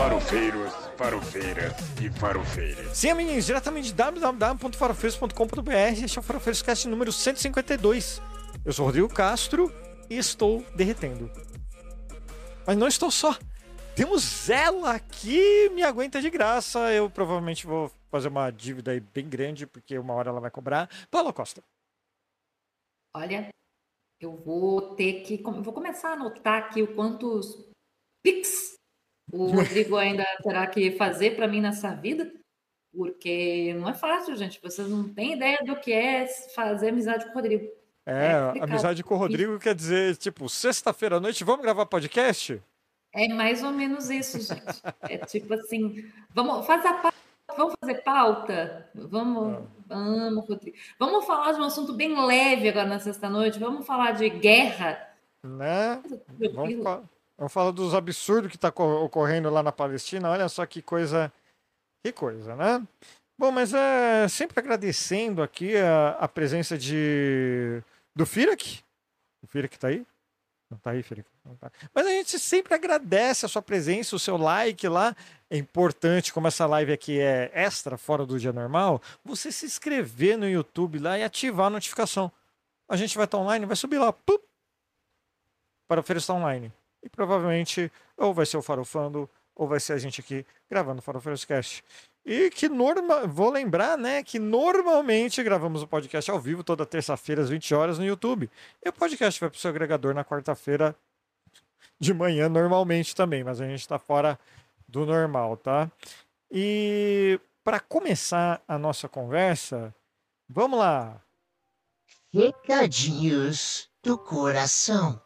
Farofeiros, farofeiras e farofeiras. Sim, amiguinhos, diretamente de www.farofeiros.com.br. Este é o Farofeiros Cast número 152. Eu sou o Rodrigo Castro e estou derretendo. Mas não estou só. Temos ela aqui, me aguenta de graça. Eu provavelmente vou fazer uma dívida aí bem grande, porque uma hora ela vai cobrar. Paula Costa. Olha, eu vou ter que. Vou começar a anotar aqui o quantos Pix o Rodrigo ainda terá que fazer para mim nessa vida, porque não é fácil, gente. Vocês não têm ideia do que é fazer amizade com o Rodrigo. É, é amizade com o Rodrigo quer dizer, tipo, sexta-feira à noite, vamos gravar podcast? É mais ou menos isso, gente. É tipo assim, vamos fazer a pauta, vamos fazer pauta, vamos, ah. vamos, Rodrigo. Vamos falar de um assunto bem leve agora na sexta-noite, vamos falar de guerra. Né? Vamos falar. Vamos falar dos absurdos que está ocorrendo lá na Palestina. Olha só que coisa, que coisa, né? Bom, mas é sempre agradecendo aqui a, a presença de do Firak. O Firak está aí? Não está aí, Firak? Tá. Mas a gente sempre agradece a sua presença, o seu like lá. É importante, como essa live aqui é extra, fora do dia normal, você se inscrever no YouTube lá e ativar a notificação. A gente vai estar online, vai subir lá, pup, para oferecer online. E provavelmente ou vai ser o Farofando ou vai ser a gente aqui gravando o Farofeiros Cast. E que norma... vou lembrar, né, que normalmente gravamos o podcast ao vivo toda terça-feira às 20 horas no YouTube. E o podcast vai para o seu agregador na quarta-feira de manhã normalmente também, mas a gente está fora do normal, tá? E para começar a nossa conversa, vamos lá. Recadinhos do coração.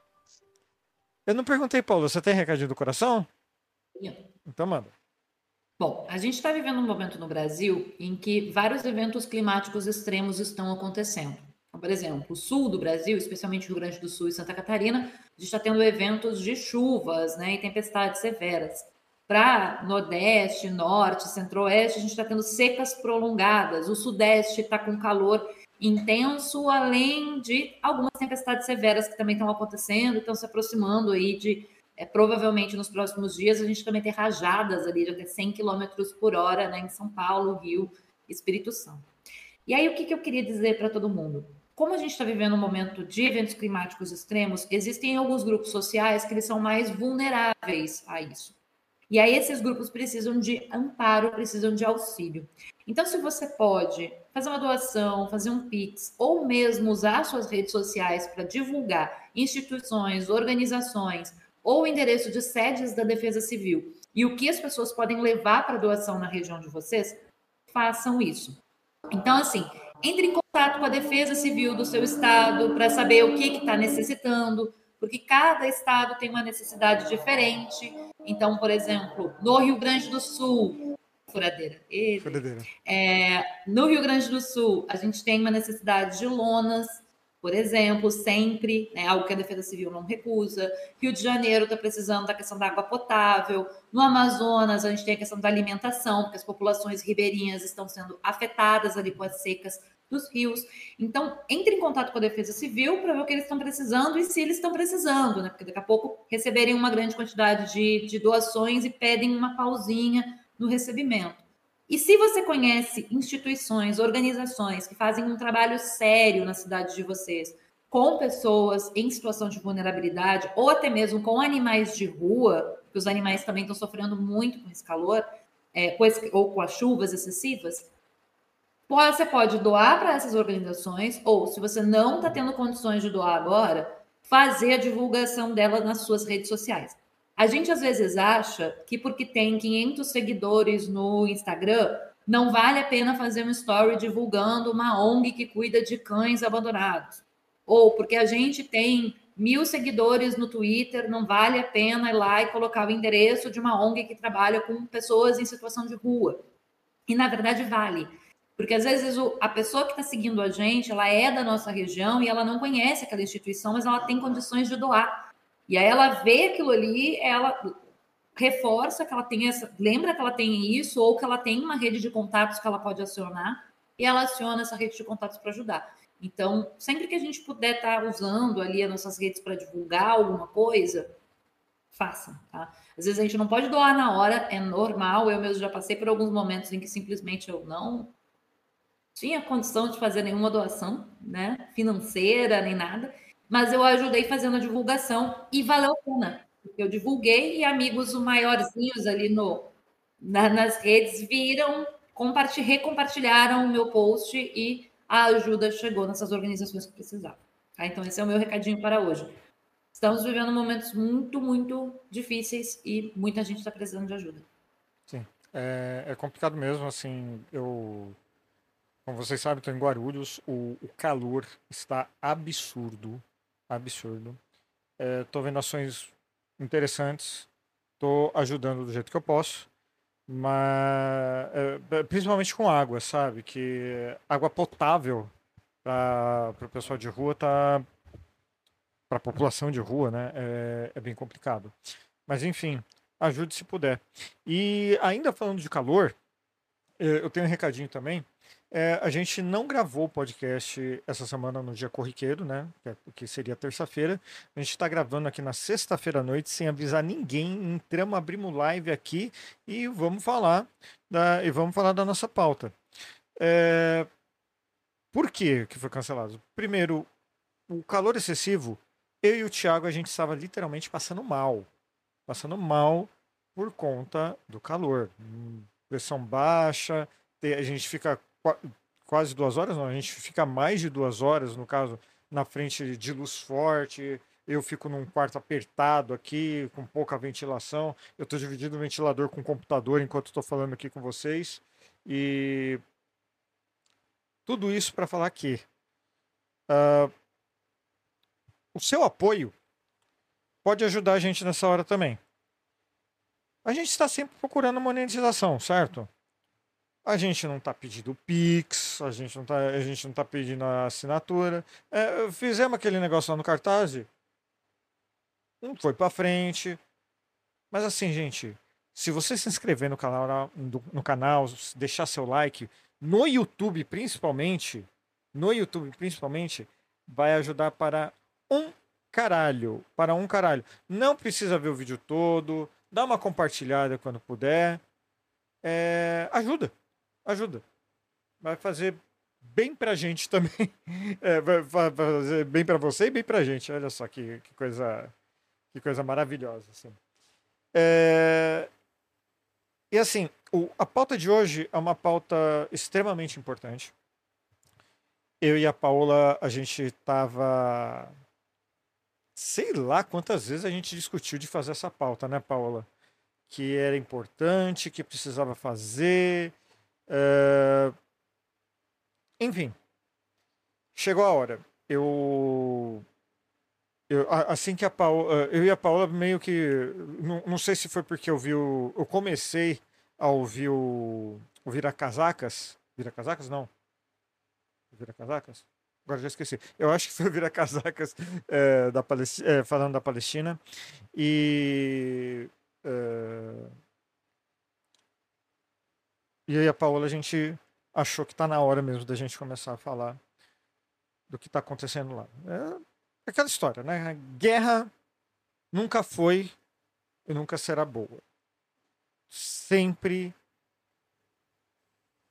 Eu não perguntei, Paulo, você tem recadinho do coração? Sim. Então manda. Bom, a gente está vivendo um momento no Brasil em que vários eventos climáticos extremos estão acontecendo. Então, por exemplo, o sul do Brasil, especialmente Rio Grande do Sul e Santa Catarina, a gente está tendo eventos de chuvas né, e tempestades severas. Para Nordeste, Norte, Centro-Oeste, a gente está tendo secas prolongadas. O Sudeste está com calor intenso, além de algumas tempestades severas que também estão acontecendo, estão se aproximando aí de, é, provavelmente nos próximos dias, a gente também ter rajadas ali de até 100 km por hora né, em São Paulo, Rio, Espírito Santo. E aí, o que, que eu queria dizer para todo mundo? Como a gente está vivendo um momento de eventos climáticos extremos, existem alguns grupos sociais que eles são mais vulneráveis a isso. E aí esses grupos precisam de amparo, precisam de auxílio. Então, se você pode fazer uma doação, fazer um Pix, ou mesmo usar suas redes sociais para divulgar instituições, organizações ou endereço de sedes da Defesa Civil e o que as pessoas podem levar para doação na região de vocês, façam isso. Então, assim, entre em contato com a Defesa Civil do seu estado para saber o que está necessitando, porque cada estado tem uma necessidade diferente. Então, por exemplo, no Rio Grande do Sul, furadeira. furadeira. É, no Rio Grande do Sul, a gente tem uma necessidade de lonas, por exemplo, sempre, né, algo que a Defesa Civil não recusa. Rio de Janeiro está precisando da questão da água potável. No Amazonas, a gente tem a questão da alimentação, porque as populações ribeirinhas estão sendo afetadas ali com as secas dos rios. Então, entre em contato com a Defesa Civil para ver o que eles estão precisando e se eles estão precisando, né? Porque daqui a pouco receberem uma grande quantidade de, de doações e pedem uma pausinha no recebimento. E se você conhece instituições, organizações que fazem um trabalho sério na cidade de vocês, com pessoas em situação de vulnerabilidade, ou até mesmo com animais de rua, que os animais também estão sofrendo muito com esse calor, é, ou com as chuvas excessivas, você pode doar para essas organizações, ou se você não está tendo condições de doar agora, fazer a divulgação dela nas suas redes sociais. A gente às vezes acha que porque tem 500 seguidores no Instagram, não vale a pena fazer um story divulgando uma ONG que cuida de cães abandonados. Ou porque a gente tem mil seguidores no Twitter, não vale a pena ir lá e colocar o endereço de uma ONG que trabalha com pessoas em situação de rua. E na verdade vale. Porque às vezes a pessoa que está seguindo a gente, ela é da nossa região e ela não conhece aquela instituição, mas ela tem condições de doar. E aí ela vê aquilo ali, ela reforça que ela tem essa, lembra que ela tem isso, ou que ela tem uma rede de contatos que ela pode acionar, e ela aciona essa rede de contatos para ajudar. Então, sempre que a gente puder estar tá usando ali as nossas redes para divulgar alguma coisa, façam, tá? Às vezes a gente não pode doar na hora, é normal. Eu mesmo já passei por alguns momentos em que simplesmente eu não tinha condição de fazer nenhuma doação, né, financeira nem nada, mas eu ajudei fazendo a divulgação e valeu a pena. Eu divulguei e amigos maiorzinhos ali no, na, nas redes viram, recompartilharam o meu post e a ajuda chegou nessas organizações que precisavam. Tá? Então, esse é o meu recadinho para hoje. Estamos vivendo momentos muito, muito difíceis e muita gente está precisando de ajuda. Sim, é, é complicado mesmo. Assim, eu como vocês sabem, estou em Guarulhos. O, o, calor está absurdo. Absurdo. Estou é, vendo ações interessantes. Estou ajudando do jeito que eu posso. Mas é, principalmente com água, sabe? Que água potável para o pessoal de rua tá para a população de rua, né? É, é bem complicado. Mas enfim, ajude se puder. E ainda falando de calor, é, eu tenho um recadinho também. É, a gente não gravou o podcast essa semana no dia corriqueiro, né? É, que seria terça-feira. A gente está gravando aqui na sexta-feira à noite sem avisar ninguém. Entramos, abrimos live aqui e vamos falar da, e vamos falar da nossa pauta. É, por que que foi cancelado? Primeiro, o calor excessivo. Eu e o Thiago a gente estava literalmente passando mal, passando mal por conta do calor, pressão baixa. A gente fica quase duas horas, não, a gente fica mais de duas horas, no caso, na frente de luz forte. Eu fico num quarto apertado aqui, com pouca ventilação. Eu estou dividindo o ventilador com o computador enquanto estou falando aqui com vocês. E tudo isso para falar que uh, o seu apoio pode ajudar a gente nessa hora também. A gente está sempre procurando monetização, certo? A gente não está pedindo Pix, a gente não está a gente não tá pedindo a assinatura. É, fizemos aquele negócio lá no cartaz, não foi para frente. Mas assim, gente, se você se inscrever no canal, no canal, deixar seu like, no YouTube principalmente, no YouTube principalmente, vai ajudar para um caralho, para um caralho. Não precisa ver o vídeo todo, dá uma compartilhada quando puder. É, ajuda ajuda. Vai fazer bem pra gente também. É, vai fazer bem pra você e bem pra gente. Olha só que, que coisa que coisa maravilhosa. Assim. É... E assim, o, a pauta de hoje é uma pauta extremamente importante. Eu e a Paola, a gente estava. Sei lá quantas vezes a gente discutiu de fazer essa pauta, né, Paola? Que era importante, que precisava fazer, Uh, enfim, chegou a hora. Eu, eu assim que a Paola, eu e a Paola meio que, não, não sei se foi porque eu vi o, eu comecei a ouvir o, o Vira Casacas, Vira Casacas não, Vira Casacas. Agora já esqueci. Eu acho que foi o Vira Casacas é, da Palestina, é, falando da Palestina e é, e aí a Paola, a gente achou que está na hora mesmo da gente começar a falar do que está acontecendo lá. É aquela história, né? Guerra nunca foi e nunca será boa. Sempre.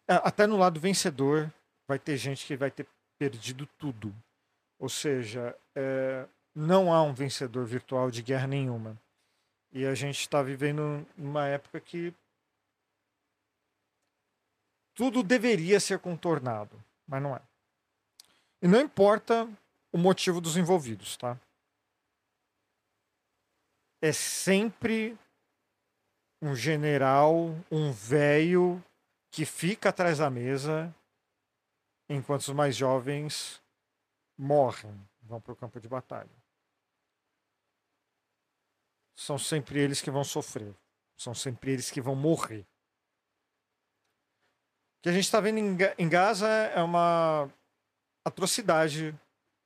Até no lado vencedor vai ter gente que vai ter perdido tudo. Ou seja, é, não há um vencedor virtual de guerra nenhuma. E a gente está vivendo uma época que tudo deveria ser contornado, mas não é. E não importa o motivo dos envolvidos, tá? É sempre um general, um velho que fica atrás da mesa enquanto os mais jovens morrem, vão para o campo de batalha. São sempre eles que vão sofrer. São sempre eles que vão morrer que a gente está vendo em, Gaza é uma atrocidade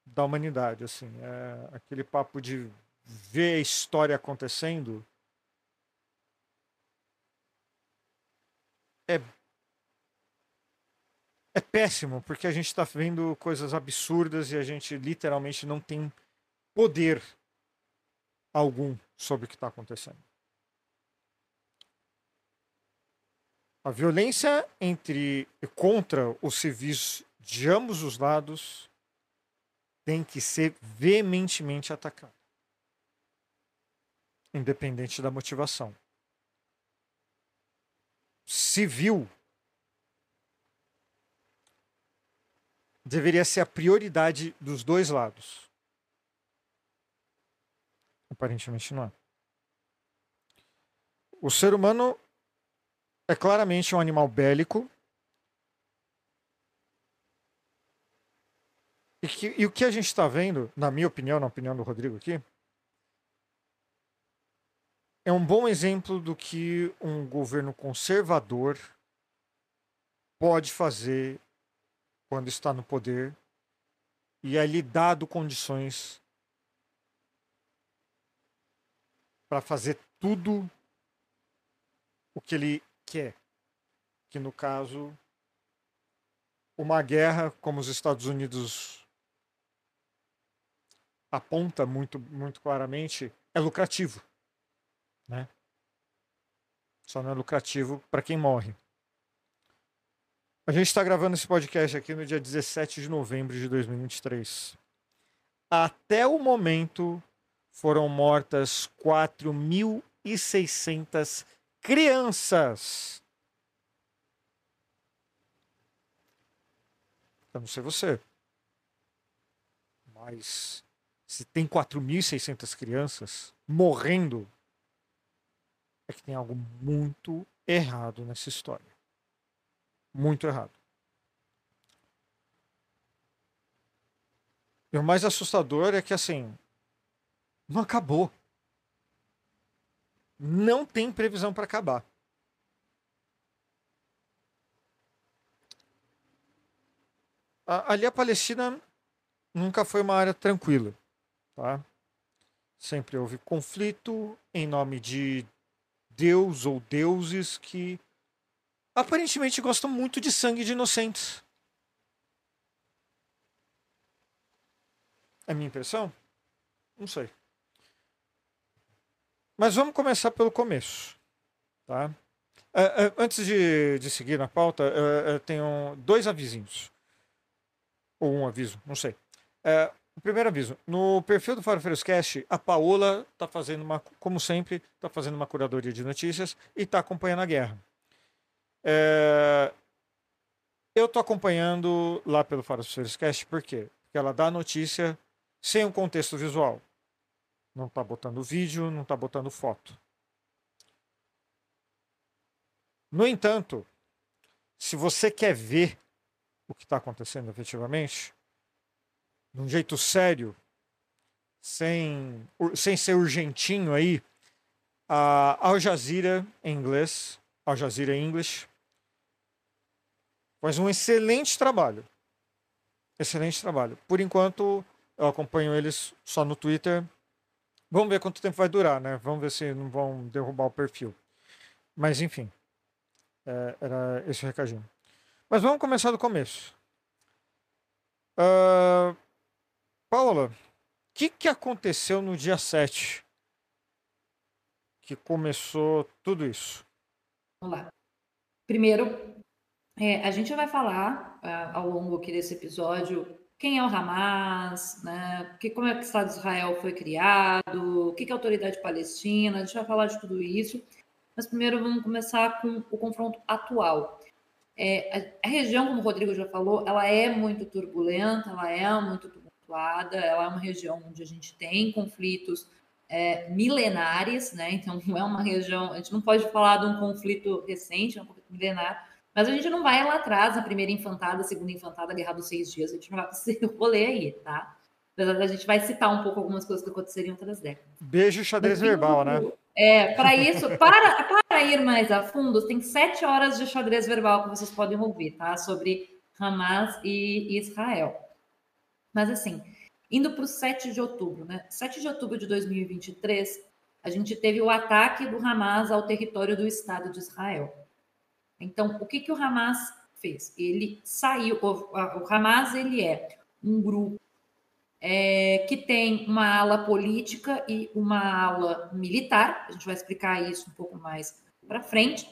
da humanidade, assim, é aquele papo de ver a história acontecendo é é péssimo porque a gente está vendo coisas absurdas e a gente literalmente não tem poder algum sobre o que está acontecendo. A violência entre contra os civis de ambos os lados tem que ser veementemente atacada, independente da motivação. Civil deveria ser a prioridade dos dois lados. Aparentemente não é. O ser humano é claramente um animal bélico. E, que, e o que a gente está vendo, na minha opinião, na opinião do Rodrigo aqui, é um bom exemplo do que um governo conservador pode fazer quando está no poder e é lhe dado condições para fazer tudo o que ele quer. Que no caso, uma guerra, como os Estados Unidos aponta muito, muito claramente, é lucrativo. Né? Só não é lucrativo para quem morre. A gente está gravando esse podcast aqui no dia 17 de novembro de 2023. Até o momento foram mortas 4.600 crianças. Eu não sei você. Mas se tem 4.600 crianças morrendo, é que tem algo muito errado nessa história muito errado. E o mais assustador é que assim, não acabou. Não tem previsão para acabar. Ali a Palestina nunca foi uma área tranquila, tá? Sempre houve conflito em nome de Deus ou deuses que aparentemente gostam muito de sangue de inocentes. É minha impressão? Não sei. Mas vamos começar pelo começo. Tá? Uh, uh, antes de, de, seguir na pauta, eu tenho dois avisinhos. Ou um aviso, não sei. o primeiro aviso: no perfil do Farofeiros Cast, a Paola está fazendo uma, como sempre, está fazendo uma curadoria de notícias e está acompanhando a guerra. É... Eu estou acompanhando lá pelo Faro Cast, por quê? Porque ela dá notícia sem um contexto visual. Não está botando vídeo, não está botando foto. No entanto, se você quer ver o que está acontecendo efetivamente, de um jeito sério, sem, sem ser urgentinho aí, a Al Jazeera em inglês Al Jazeera English. Faz um excelente trabalho. Excelente trabalho. Por enquanto, eu acompanho eles só no Twitter. Vamos ver quanto tempo vai durar, né? Vamos ver se não vão derrubar o perfil. Mas, enfim. É, era esse recadinho. Mas vamos começar do começo. Uh, Paula, o que, que aconteceu no dia 7 que começou tudo isso? Vamos lá. Primeiro, é, a gente vai falar uh, ao longo aqui desse episódio quem é o Hamas, né? Que, como é que o Estado de Israel foi criado, o que, que é a autoridade palestina, a gente vai falar de tudo isso. Mas primeiro vamos começar com o confronto atual. É, a, a, região, como o Rodrigo já falou, ela é muito turbulenta, ela é muito tumultuada, ela é uma região onde a gente tem conflitos é, milenares, né? Então não é uma região, a gente não pode falar de um conflito recente, é um conflito milenar, mas a gente não vai lá atrás, na primeira infantada, segunda infantada, guerra dos seis dias, a gente não vai o rolê aí, tá? A gente vai citar um pouco algumas coisas que aconteceriam em outras décadas. Beijo xadrez verbal, né? É, para isso, para, para ir mais a fundo, tem sete horas de xadrez verbal que vocês podem ouvir, tá? Sobre Hamas e Israel. Mas assim, Indo para o 7 de outubro, né? 7 de outubro de 2023, a gente teve o ataque do Hamas ao território do Estado de Israel. Então, o que, que o Hamas fez? Ele saiu. O, o Hamas ele é um grupo é, que tem uma ala política e uma ala militar. A gente vai explicar isso um pouco mais para frente.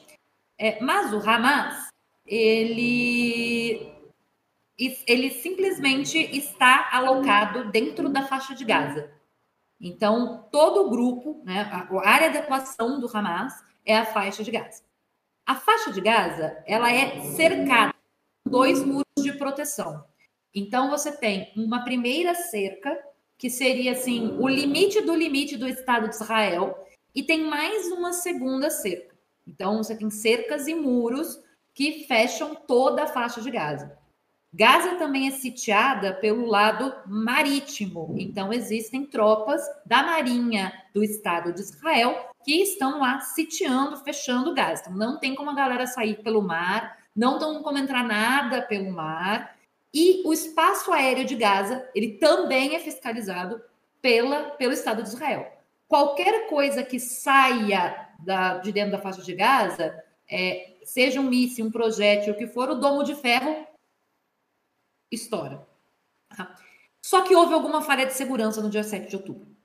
É, mas o Hamas, ele, ele simplesmente está alocado dentro da faixa de Gaza. Então, todo o grupo, né, a área de atuação do Hamas é a faixa de Gaza. A faixa de Gaza, ela é cercada por dois muros de proteção. Então, você tem uma primeira cerca, que seria assim, o limite do limite do Estado de Israel, e tem mais uma segunda cerca. Então, você tem cercas e muros que fecham toda a faixa de Gaza. Gaza também é sitiada pelo lado marítimo, então existem tropas da Marinha do Estado de Israel que estão lá sitiando, fechando Gaza. Então, não tem como a galera sair pelo mar, não tem como entrar nada pelo mar. E o espaço aéreo de Gaza, ele também é fiscalizado pela, pelo Estado de Israel. Qualquer coisa que saia da, de dentro da faixa de Gaza, é, seja um míssil, um projétil, o que for, o domo de ferro estoura. Tá? Só que houve alguma falha de segurança no dia 7 de outubro.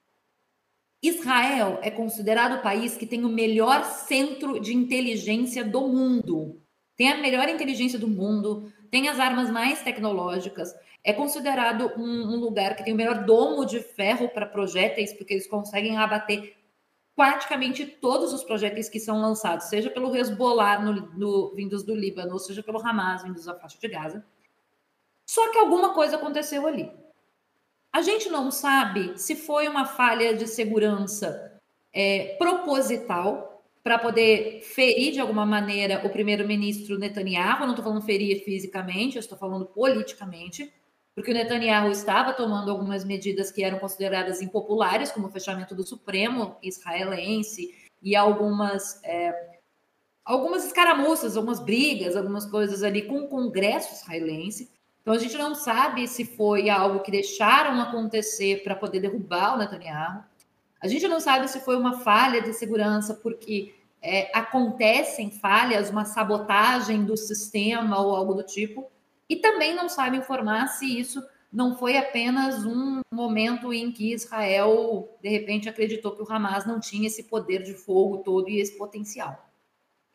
Israel é considerado o país que tem o melhor centro de inteligência do mundo. Tem a melhor inteligência do mundo, tem as armas mais tecnológicas, é considerado um, um lugar que tem o melhor domo de ferro para projéteis, porque eles conseguem abater praticamente todos os projéteis que são lançados, seja pelo Hezbollah no, no, vindos do Líbano, seja pelo Hamas vindos da faixa de Gaza. Só que alguma coisa aconteceu ali. A gente não sabe se foi uma falha de segurança é, proposital para poder ferir de alguma maneira o primeiro-ministro Netanyahu. Eu não estou falando ferir fisicamente, eu estou falando politicamente, porque o Netanyahu estava tomando algumas medidas que eram consideradas impopulares, como o fechamento do Supremo israelense e algumas. É, algumas escaramuças, algumas brigas, algumas coisas ali com o Congresso israelense. Então a gente não sabe se foi algo que deixaram acontecer para poder derrubar o Netanyahu. A gente não sabe se foi uma falha de segurança, porque é, acontecem falhas, uma sabotagem do sistema ou algo do tipo, e também não sabe informar se isso não foi apenas um momento em que Israel, de repente, acreditou que o Hamas não tinha esse poder de fogo todo e esse potencial.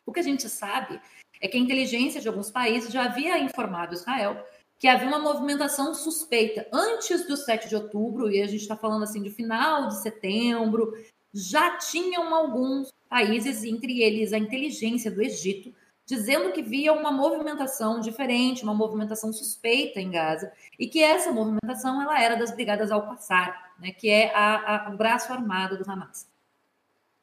O que a gente sabe é que a inteligência de alguns países já havia informado Israel que havia uma movimentação suspeita antes do 7 de outubro, e a gente está falando assim de final de setembro, já tinham alguns países, entre eles a inteligência do Egito, dizendo que via uma movimentação diferente, uma movimentação suspeita em Gaza, e que essa movimentação ela era das Brigadas Al-Qassar, né, que é a, o braço armado do Hamas.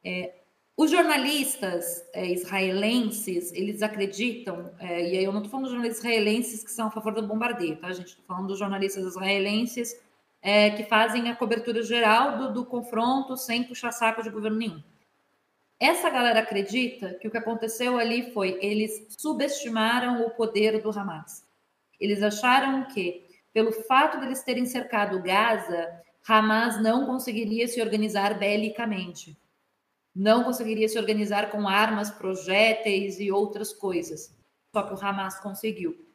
É, os jornalistas é, israelenses, eles acreditam, é, e aí eu não estou falando dos jornalistas israelenses que são a favor do bombardeio, tá, gente? Estou falando dos jornalistas israelenses é, que fazem a cobertura geral do, do confronto sem puxar saco de governo nenhum. Essa galera acredita que o que aconteceu ali foi eles subestimaram o poder do Hamas. Eles acharam que, pelo fato de eles terem cercado Gaza, Hamas não conseguiria se organizar belicamente não conseguiria se organizar com armas, projéteis e outras coisas. Só que o Hamas conseguiu.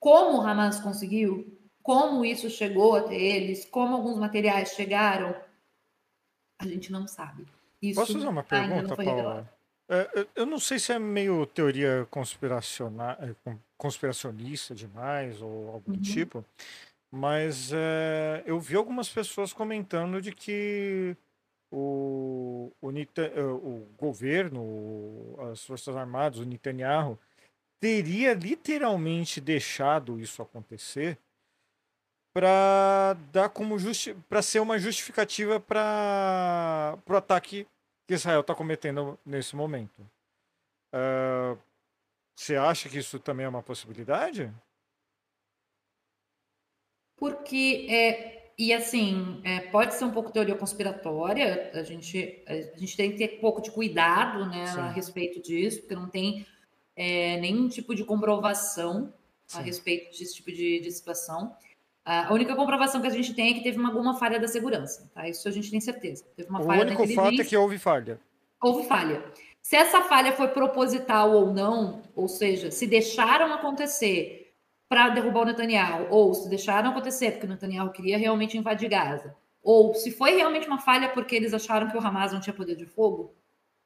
Como o Hamas conseguiu? Como isso chegou até eles? Como alguns materiais chegaram? A gente não sabe. Isso Posso fazer uma pergunta, Paula? É, eu não sei se é meio teoria é, conspiracionista demais ou algum uhum. tipo, mas é, eu vi algumas pessoas comentando de que o, o, eh, o governo, as Forças Armadas, o Netanyahu, teria literalmente deixado isso acontecer para dar como para ser uma justificativa para o ataque que Israel está cometendo nesse momento. Uh, você acha que isso também é uma possibilidade? Porque é, e assim, é, pode ser um pouco teoria conspiratória, a gente, a gente tem que ter um pouco de cuidado né, a respeito disso, porque não tem é, nenhum tipo de comprovação Sim. a respeito desse tipo de, de, situação. A única comprovação que a gente tem é que teve uma, alguma falha da segurança, tá? Isso a gente tem certeza. Teve uma o falha único fato é que houve falha. Houve falha. Se essa falha foi proposital ou não, ou seja, se deixaram acontecer para derrubar o Netanyahu, ou se deixaram acontecer porque o Netanyahu queria realmente invadir Gaza, ou se foi realmente uma falha porque eles acharam que o Hamas não tinha poder de fogo,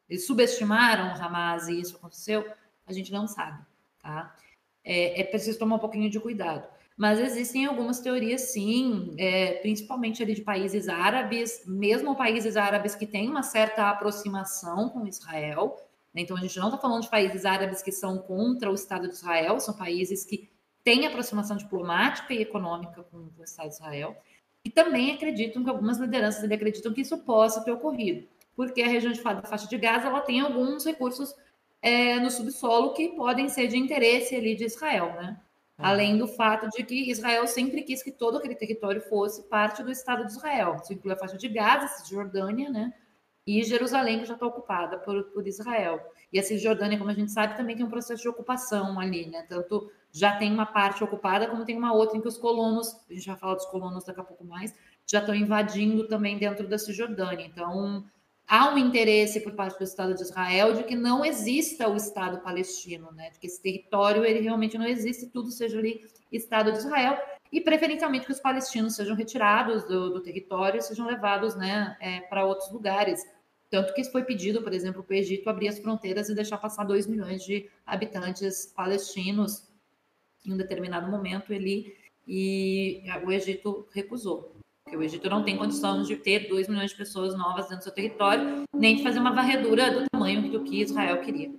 eles subestimaram o Hamas e isso aconteceu, a gente não sabe, tá? É, é preciso tomar um pouquinho de cuidado. Mas existem algumas teorias, sim, é, principalmente ali de países árabes, mesmo países árabes que têm uma certa aproximação com Israel. Né? Então, a gente não está falando de países árabes que são contra o Estado de Israel, são países que têm aproximação diplomática e econômica com, o Estado de Israel. E também acreditam que algumas lideranças ali acreditam que isso possa ter ocorrido, porque a região de da faixa de Gaza ela tem alguns recursos é, no subsolo que podem ser de interesse ali de Israel, né? Uhum. Além do fato de que Israel sempre quis que todo aquele território fosse parte do Estado de Israel. Isso inclui a faixa de Gaza, Cisjordânia, né? E Jerusalém, que já está ocupada por, por Israel. E a Cisjordânia, como a gente sabe, também tem um processo de ocupação ali, né? Tanto já tem uma parte ocupada, como tem uma outra em que os colonos, a gente vai falar dos colonos daqui a pouco mais, já estão invadindo também dentro da Cisjordânia. Então, há um interesse por parte do Estado de Israel de que não exista o Estado palestino, né? De que esse território ele realmente não existe, tudo seja ali Estado de Israel e preferencialmente que os palestinos sejam retirados do, do território, sejam levados, né, é, para outros lugares. Tanto que foi pedido, por exemplo, para o Egito abrir as fronteiras e deixar passar 2 milhões de habitantes palestinos em um determinado momento ali, e o Egito recusou porque o Egito não tem condição de ter 2 milhões de pessoas novas dentro do seu território, nem de fazer uma varredura do tamanho do que Israel queria.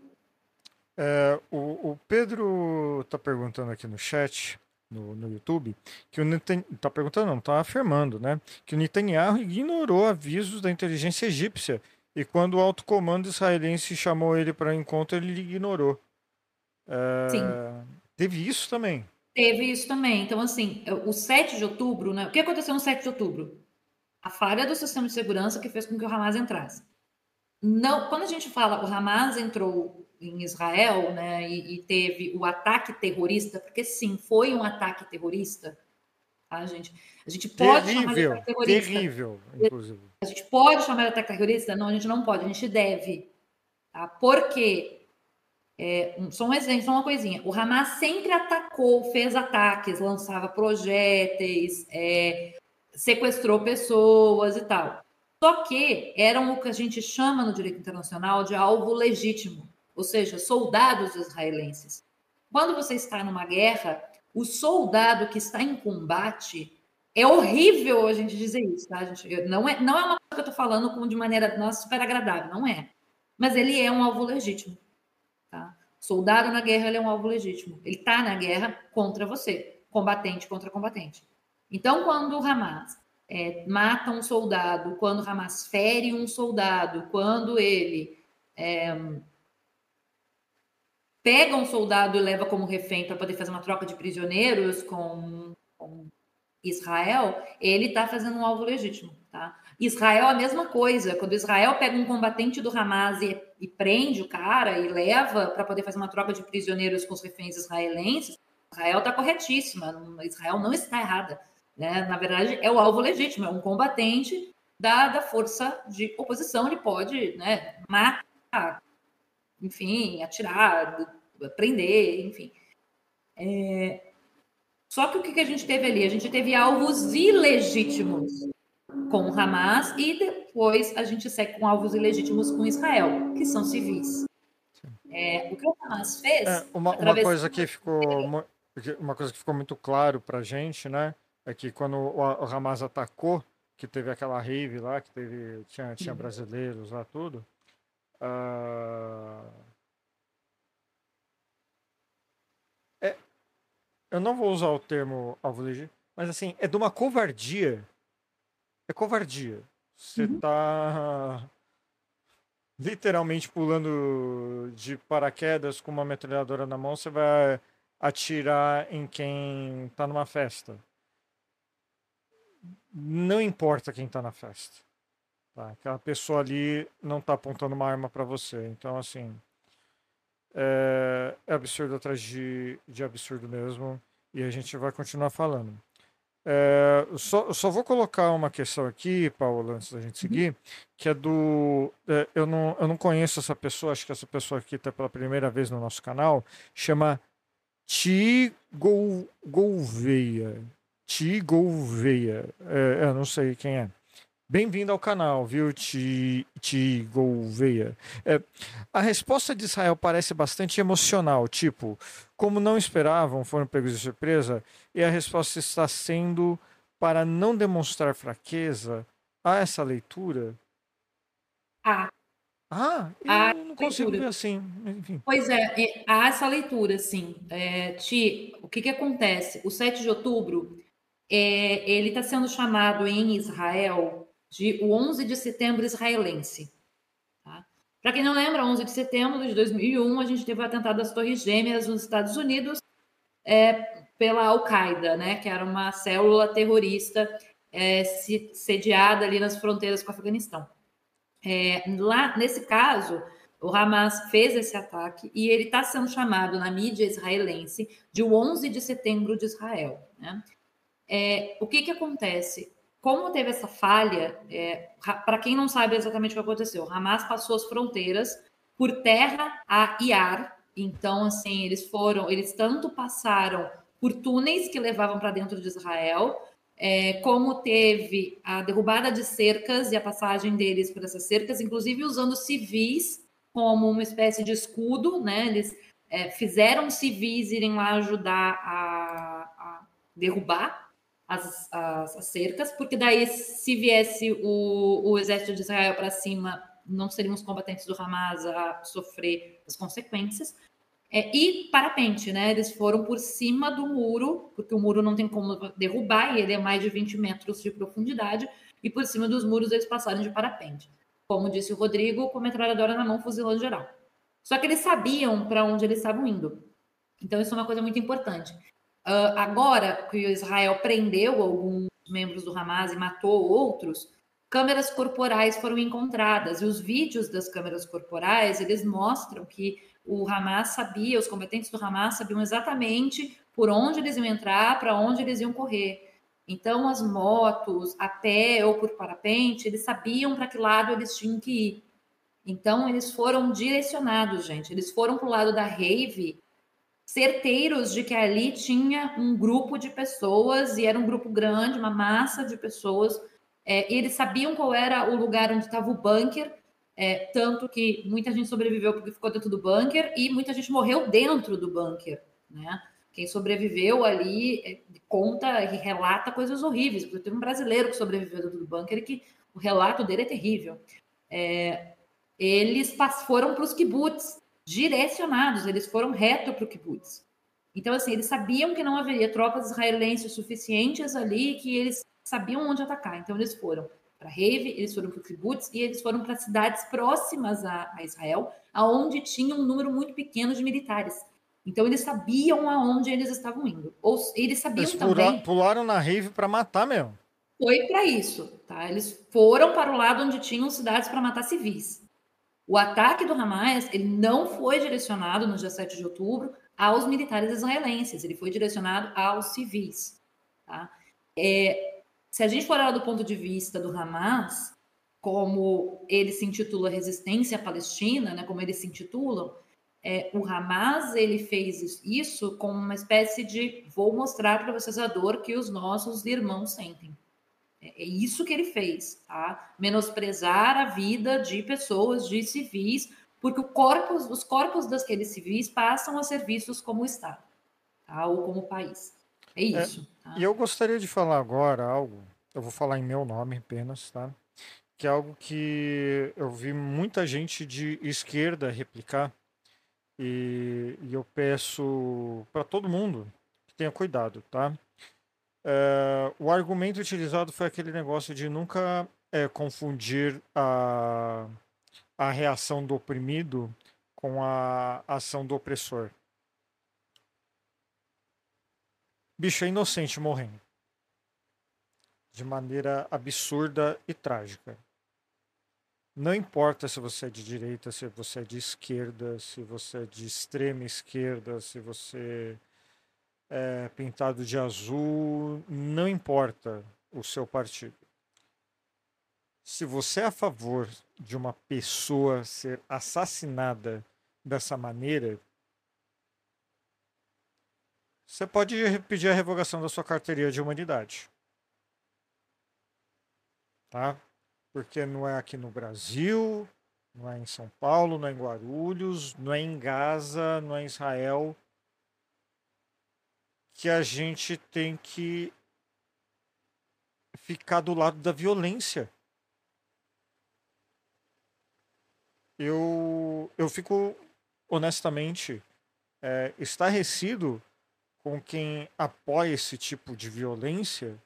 É, o, o, Pedro está perguntando aqui no chat, no, no YouTube, que o Netanyahu, está perguntando, não, está afirmando, né, que o Netanyahu ignorou avisos da inteligência egípcia e quando o alto comando israelense chamou ele para encontro, ele ignorou. É, Sim. Teve isso também. Teve isso também. Então, assim, o 7 de outubro, né? O que aconteceu no 7 de outubro? A falha do sistema de segurança que fez com que o Hamas entrasse. Não, quando a gente fala o Hamas entrou em Israel, né, e, e teve o ataque terrorista, porque sim, foi um ataque terrorista, tá, gente? A gente pode terrível, chamar de ataque terrorista. Terrível, inclusive. A gente pode chamar de ataque terrorista? Não, a gente não pode, a gente deve. Tá? Por quê? É, só um exemplo, só uma coisinha. O Hamas sempre atacou, fez ataques, lançava projéteis, é, sequestrou pessoas e tal. Só que eram o que a gente chama no direito internacional de alvo legítimo, ou seja, soldados israelenses. Quando você está numa guerra, o soldado que está em combate é horrível a gente dizer isso, tá, gente? Não é, não é uma coisa que eu estou falando de maneira nossa, super agradável, não é. Mas ele é um alvo legítimo. Tá? Soldado na guerra ele é um alvo legítimo. Ele está na guerra contra você, combatente contra combatente. Então, quando o Hamas é, mata um soldado, quando o Hamas fere um soldado, quando ele é, pega um soldado e leva como refém para poder fazer uma troca de prisioneiros com, com Israel, ele está fazendo um alvo legítimo. Tá? Israel, a mesma coisa. Quando Israel pega um combatente do Hamas e, e prende o cara e leva para poder fazer uma troca de prisioneiros com os reféns israelenses, Israel está corretíssima. Israel não está errada. Né? Na verdade, é o alvo legítimo, é um combatente da, da força de oposição. Ele pode né, matar, enfim, atirar, prender, enfim. É... Só que o que a gente teve ali? A gente teve alvos ilegítimos com o Hamas e depois a gente segue com alvos ilegítimos com Israel, que são civis. É, o que o Hamas fez. É, uma, uma, coisa que ficou uma coisa que ficou muito claro para gente, né, é que quando o, o Hamas atacou, que teve aquela rave lá, que teve tinha, tinha brasileiros lá tudo. Uh... eu não vou usar o termo alvo legítimo, mas assim, é de uma covardia é covardia. Você uhum. tá literalmente pulando de paraquedas com uma metralhadora na mão, você vai atirar em quem tá numa festa. Não importa quem tá na festa. Tá? Aquela pessoa ali não tá apontando uma arma para você. Então, assim. É, é absurdo atrás de, de absurdo mesmo. E a gente vai continuar falando. É, só, só vou colocar uma questão aqui, Paulo, antes da gente uhum. seguir, que é do. É, eu, não, eu não conheço essa pessoa, acho que essa pessoa aqui está pela primeira vez no nosso canal, chama Ti Gol, Golveia. Ti Golveia. É, eu não sei quem é. Bem-vindo ao canal, viu, Ti, Ti. É, a resposta de Israel parece bastante emocional, tipo, como não esperavam, foram pegos de surpresa, e a resposta está sendo para não demonstrar fraqueza a essa leitura? Ah, Ah, eu não consigo leitura. ver assim. Enfim. Pois é, é, há essa leitura, sim. É, Ti, o que, que acontece? O 7 de outubro, é, ele está sendo chamado em Israel de o 11 de setembro israelense. Tá? Para quem não lembra, 11 de setembro de 2001, a gente teve o atentado das Torres Gêmeas nos Estados Unidos é, pela Al-Qaeda, né, que era uma célula terrorista é, se- sediada ali nas fronteiras com o Afeganistão. É, lá, nesse caso, o Hamas fez esse ataque e ele está sendo chamado na mídia israelense de o 11 de setembro de Israel. Né? É, o que, que acontece? Como teve essa falha, para quem não sabe exatamente o que aconteceu, Hamas passou as fronteiras por terra a Iar. Então, assim, eles foram, eles tanto passaram por túneis que levavam para dentro de Israel, é, como teve a derrubada de cercas e a passagem deles por essas cercas, inclusive usando civis como uma espécie de escudo, né? Eles é, fizeram civis irem lá ajudar a, a derrubar as, as, as, cercas, porque daí se viesse o, o exército de Israel para cima, não seriam os combatentes do Hamas a sofrer as consequências. É, e parapente, né? Eles foram por cima do muro, porque o muro não tem como derrubar, e ele é mais de 20 metros de profundidade, e por cima dos muros eles passaram de parapente. Como disse o Rodrigo, com a metralhadora na mão, fuzilando geral. Só que eles sabiam para onde eles estavam indo. Então, isso é uma coisa muito importante. Uh, agora que Israel prendeu alguns membros do Hamas e matou outros, câmeras corporais foram encontradas. E os vídeos das câmeras corporais, eles mostram que o Hamas sabia, os combatentes do Hamas sabiam exatamente por onde eles iam entrar, para onde eles iam correr. Então, as motos, a pé ou por parapente, eles sabiam para que lado eles tinham que ir. Então, eles foram direcionados, gente. Eles foram para o lado da rave, certeiros de que ali tinha um grupo de pessoas, e era um grupo grande, uma massa de pessoas. É, eles sabiam qual era o lugar onde estava o bunker, é, tanto que muita gente sobreviveu porque ficou dentro do bunker, e muita gente morreu dentro do bunker, né? Quem sobreviveu ali é, conta e relata coisas horríveis. Porque teve um brasileiro que sobreviveu dentro do bunker e que o relato dele é terrível. É, eles foram para os kibbutz direcionados, eles foram reto para o kibbutz. Então, assim, eles sabiam que não haveria tropas israelenses suficientes ali, que eles sabiam onde atacar. Então, eles foram para Reve, eles foram para o kibbutz e eles foram para cidades próximas a, a Israel, aonde tinha um número muito pequeno de militares. Então eles sabiam aonde eles estavam indo. Ou eles sabiam Eles também. pula- pularam na rave para matar mesmo. Foi para isso, tá? Eles foram para o lado onde tinham cidades para matar civis. O ataque do Hamas, ele não foi direcionado no dia 7 de outubro aos militares israelenses, ele foi direcionado aos civis, tá? É, se a gente for olhar do ponto de vista do Hamas, como ele se intitula Resistência Palestina, né, como eles se intitulam, é, o Hamas ele fez isso como uma espécie de vou mostrar para vocês a dor que os nossos irmãos sentem. É, é isso que ele fez, tá? Menosprezar a vida de pessoas, de civis, porque o corpos, os corpos daqueles civis passam a ser vistos como Estado, tá? Ou como país. É isso. tá? E eu gostaria de falar agora algo, eu vou falar em meu nome apenas, tá? Que é algo que eu vi muita gente de esquerda replicar e, e eu peço para todo mundo que tenha cuidado, tá? É, o argumento utilizado foi aquele negócio de nunca é, confundir a, a reação do oprimido com a ação do opressor. Bicho é inocente morrendo. De maneira absurda e trágica. Não importa se você é de direita, se você é de esquerda, se você é de extrema esquerda, se você é pintado de azul, não importa o seu partido. Se você é a favor de uma pessoa ser assassinada dessa maneira, você pode pedir a revogação da sua carteirinha de humanidade. Tá? Porque não é aqui no Brasil, não é em São Paulo, não é em Guarulhos, não é em Gaza, não é em Israel que a gente tem que ficar do lado da violência. Eu, eu fico, honestamente, é, estarrecido com quem apoia esse tipo de violência,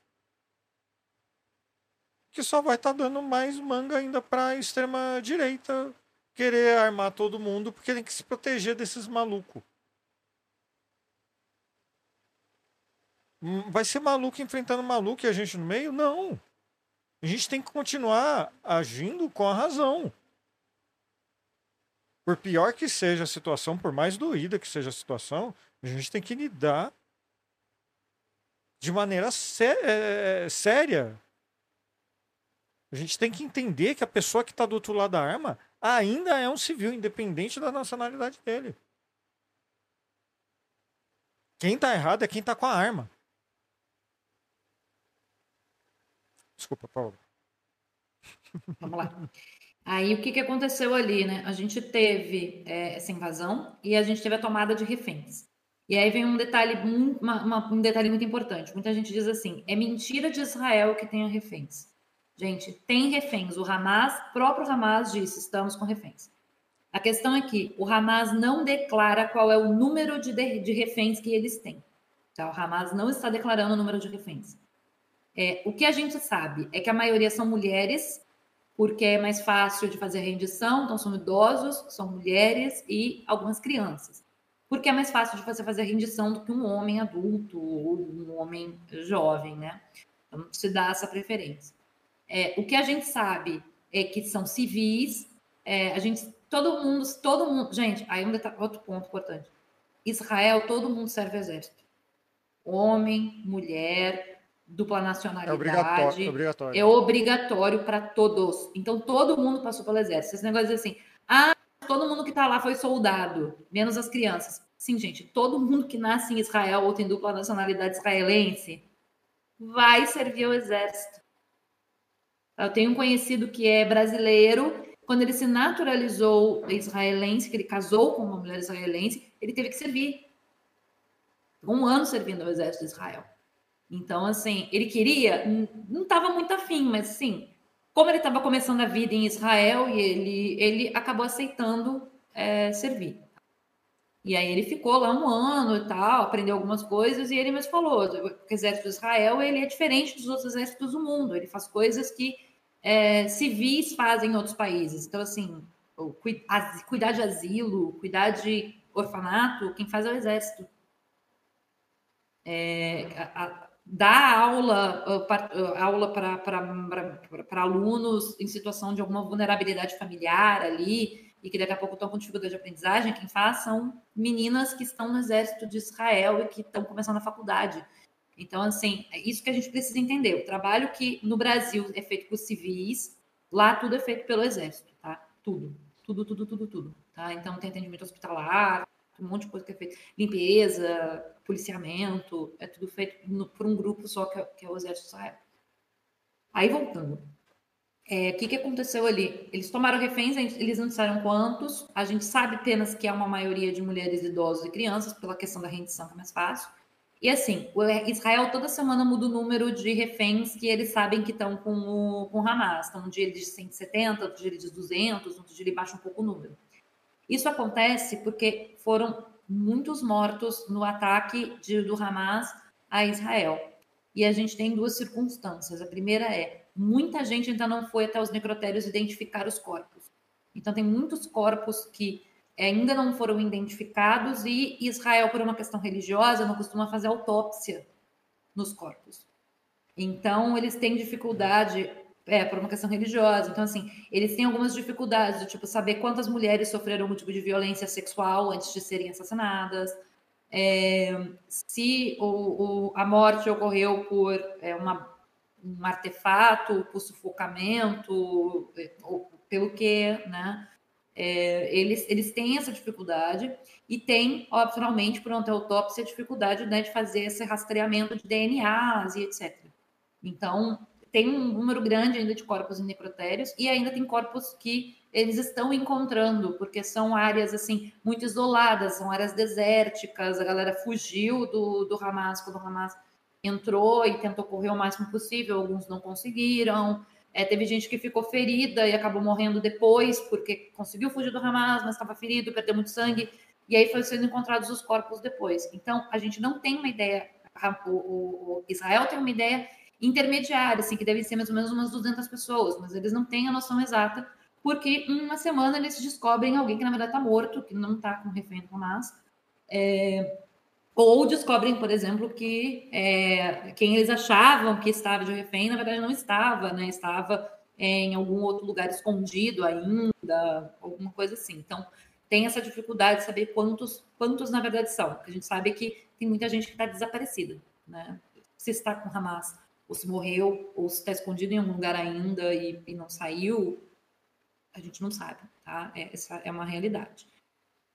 que só vai estar tá dando mais manga ainda para a extrema direita querer armar todo mundo porque tem que se proteger desses malucos. Vai ser maluco enfrentando maluco e a gente no meio? Não. A gente tem que continuar agindo com a razão. Por pior que seja a situação, por mais doída que seja a situação, a gente tem que lidar de maneira sé é, séria. A gente tem que entender que a pessoa que está do outro lado da arma ainda é um civil, independente da nacionalidade dele. Quem está errado é quem está com a arma. Desculpa, Paulo. Vamos lá. Aí o que, que aconteceu ali, né? A gente teve é, essa invasão e a gente teve a tomada de reféns. E aí vem um detalhe, uma, uma, um detalhe muito importante. Muita gente diz assim: é mentira de Israel que tenha reféns. Gente, tem reféns. O Hamas, próprio Hamas disse: estamos com reféns. A questão é que o Hamas não declara qual é o número de, de reféns que eles têm. Tá? O Hamas não está declarando o número de reféns. É, o que a gente sabe é que a maioria são mulheres porque é mais fácil de fazer rendição, então são idosos, são mulheres e algumas crianças. Porque é mais fácil de você fazer rendição do que um homem adulto ou um homem jovem, né? Então se dá essa preferência. É, o que a gente sabe é que são civis, é, a gente, todo mundo, todo mundo, gente, aí um detalhe, outro ponto importante. Israel, todo mundo serve exército. Homem, mulher, dupla nacionalidade. É obrigatório. É obrigatório, é obrigatório para todos. Então, todo mundo passou pelo exército. Esse negócio de assim, ah, todo mundo que está lá foi soldado, menos as crianças. Sim, gente, todo mundo que nasce em Israel ou tem dupla nacionalidade israelense vai servir ao exército. Eu tenho um conhecido que é brasileiro. Quando ele se naturalizou israelense, que ele casou com uma mulher israelense, ele teve que servir. Um ano servindo ao exército de Israel. Então, assim, ele queria, não estava muito afim, mas assim, como ele estava começando a vida em Israel e ele, ele acabou aceitando é, servir. E aí ele ficou lá um ano e tal, aprendeu algumas coisas e ele mesmo falou, o exército de Israel ele é diferente dos outros exércitos do mundo, ele faz coisas que é, civis fazem em outros países. Então, assim, cuidar de asilo, cuidar de orfanato, quem faz é o exército. É, a, dar aula, aula para alunos em situação de alguma vulnerabilidade familiar ali, e que daqui a pouco estão com dificuldade de aprendizagem, quem faz são meninas que estão no exército de Israel e que estão começando a faculdade. Então, assim, é isso que a gente precisa entender. O trabalho que no Brasil é feito por civis, lá tudo é feito pelo exército, tá? Tudo. Tudo, tudo, tudo, tudo. Tá? Então, tem atendimento hospitalar, um monte de coisa que é feita. Limpeza, policiamento, é tudo feito no, por um grupo só, que é, que é o Exército Israel. Aí, voltando. É, o que, que aconteceu ali? Eles tomaram reféns, eles não disseram quantos. A gente sabe apenas que é uma maioria de mulheres, idosos e crianças, pela questão da rendição, que é mais fácil. E assim, o Israel toda semana muda o número de reféns que eles sabem que estão com o com Hamas. Então, um dia ele diz 170, outro dia ele diz 200, outro dia ele baixa um pouco o número. Isso acontece porque foram muitos mortos no ataque de, do Hamas a Israel. E a gente tem duas circunstâncias. A primeira é, muita gente ainda não foi até os necrotérios identificar os corpos. Então, tem muitos corpos que ainda não foram identificados e Israel, por uma questão religiosa, não costuma fazer autópsia nos corpos. Então, eles têm dificuldade é, por uma questão religiosa. Então, assim, eles têm algumas dificuldades, tipo, saber quantas mulheres sofreram algum tipo de violência sexual antes de serem assassinadas, é, se o, o, a morte ocorreu por é, uma, um artefato, por sufocamento, é, ou pelo que, né? é, eles, eles têm essa dificuldade e tem, obviamente, por não ter autópsia, a dificuldade né, de fazer esse rastreamento de DNAs e etc. Então, tem um número grande ainda de corpos necrotérios e ainda tem corpos que eles estão encontrando, porque são áreas assim muito isoladas, são áreas desérticas, a galera fugiu do, do Hamas quando o Hamas entrou e tentou correr o máximo possível, alguns não conseguiram. É, teve gente que ficou ferida e acabou morrendo depois, porque conseguiu fugir do Hamas, mas estava ferido, perdeu muito sangue, e aí foi sendo encontrados os corpos depois. Então, a gente não tem uma ideia, o, o Israel tem uma ideia intermediária, assim, que devem ser mais ou menos umas 200 pessoas, mas eles não têm a noção exata, porque em uma semana eles descobrem alguém que na verdade está morto, que não está com refém do Hamas, é, ou descobrem, por exemplo, que é, quem eles achavam que estava de refém, na verdade não estava, né? Estava em algum outro lugar escondido ainda, alguma coisa assim. Então, tem essa dificuldade de saber quantos, quantos na verdade são. Porque a gente sabe que tem muita gente que está desaparecida, né? Se está com Hamas, ou se morreu, ou se está escondido em algum lugar ainda e, e, não saiu, a gente não sabe, tá? É, essa é uma realidade.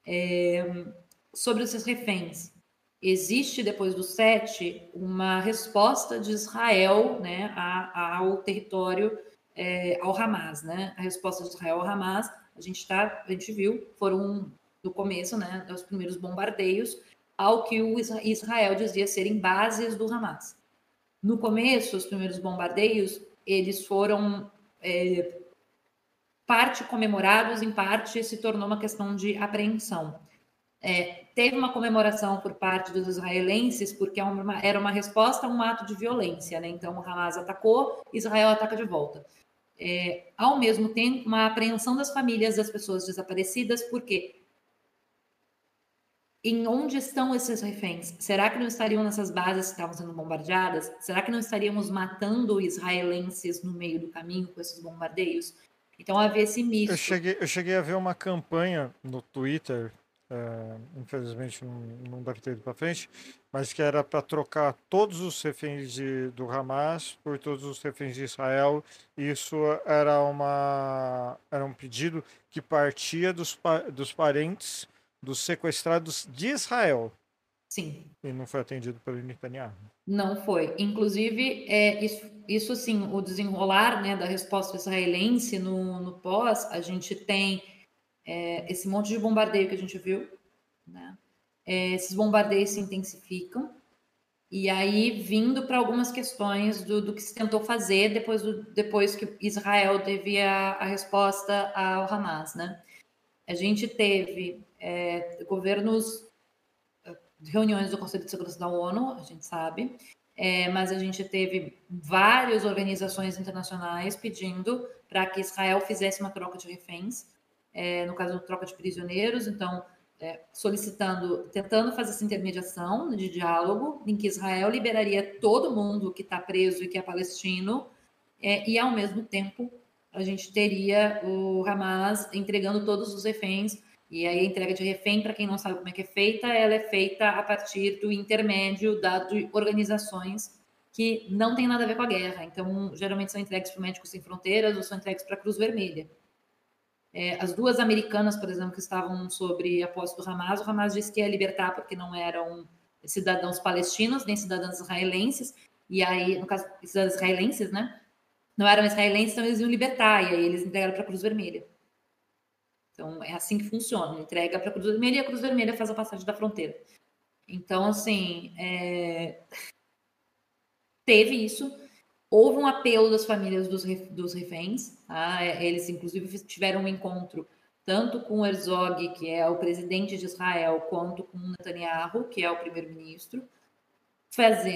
É, sobre esses reféns, existe depois do 7 uma resposta de Israel né, ao território, é, ao Hamas. Né? A resposta de Israel ao Hamas, a gente, tá, a gente viu, foram no começo, né, os primeiros bombardeios ao que o Israel dizia serem bases do Hamas. No começo, os primeiros bombardeios, eles foram é, parte comemorados, em parte se tornou uma questão de apreensão. É, teve uma comemoração por parte dos israelenses, porque é era uma resposta a um ato de violência, né? Então, o Hamas atacou, Israel ataca de volta. É, ao mesmo tempo, uma apreensão das famílias das pessoas desaparecidas, porque em onde estão esses reféns? Será que não estariam nessas bases que estavam sendo bombardeadas? Será que não estaríamos matando israelenses no meio do caminho com esses bombardeios? Então havia esse misto. Eu cheguei, eu cheguei a ver uma campanha no Twitter é, infelizmente não, não deve ter ido para frente, mas que era para trocar todos os reféns de, do Hamas por todos os reféns de Israel. Isso era, uma, era um pedido que partia dos, dos parentes dos sequestrados de Israel. Sim. E não foi atendido pelo Netanyahu. Não foi. Inclusive, é, isso, isso sim, o desenrolar né, da resposta israelense no, no pós, a gente tem é, esse monte de bombardeio que a gente viu, né? É, esses bombardeios se intensificam, e aí vindo para algumas questões do, do, que se tentou fazer depois, do, depois que Israel teve a, a resposta ao Hamas, né? A gente teve é, governos, reuniões do Conselho de Segurança da ONU, a gente sabe, é, mas a gente teve várias organizações internacionais pedindo para que Israel fizesse uma troca de reféns é, no caso, troca de prisioneiros, então, é, solicitando, tentando fazer essa intermediação de diálogo, em que Israel liberaria todo mundo que está preso e que é palestino, é, e ao mesmo tempo a gente teria o Hamas entregando todos os reféns. E aí a entrega de refém, para quem não sabe como é que é feita, ela é feita a partir do intermédio dado de organizações que não tem nada a ver com a guerra. Então, geralmente são entregues para Médicos Sem Fronteiras ou são entregues para a Cruz Vermelha. É, as duas americanas, por exemplo, que estavam sobre a posse do Hamas, o Hamas disse que ia libertar porque não eram cidadãos palestinos, nem cidadãos israelenses, e aí, no caso, cidadãos israelenses, né? Não eram israelenses, então eles iam libertar, e aí eles entregaram para a Cruz Vermelha. Então, é assim que funciona: entrega para a Cruz Vermelha e a Cruz Vermelha faz a passagem da fronteira. Então, assim, é... teve isso. Houve um apelo das famílias dos, dos reféns, tá? É, eles inclusive tiveram um encontro tanto com Herzog, que é o presidente de Israel, quanto com Netanyahu, que é o primeiro-ministro,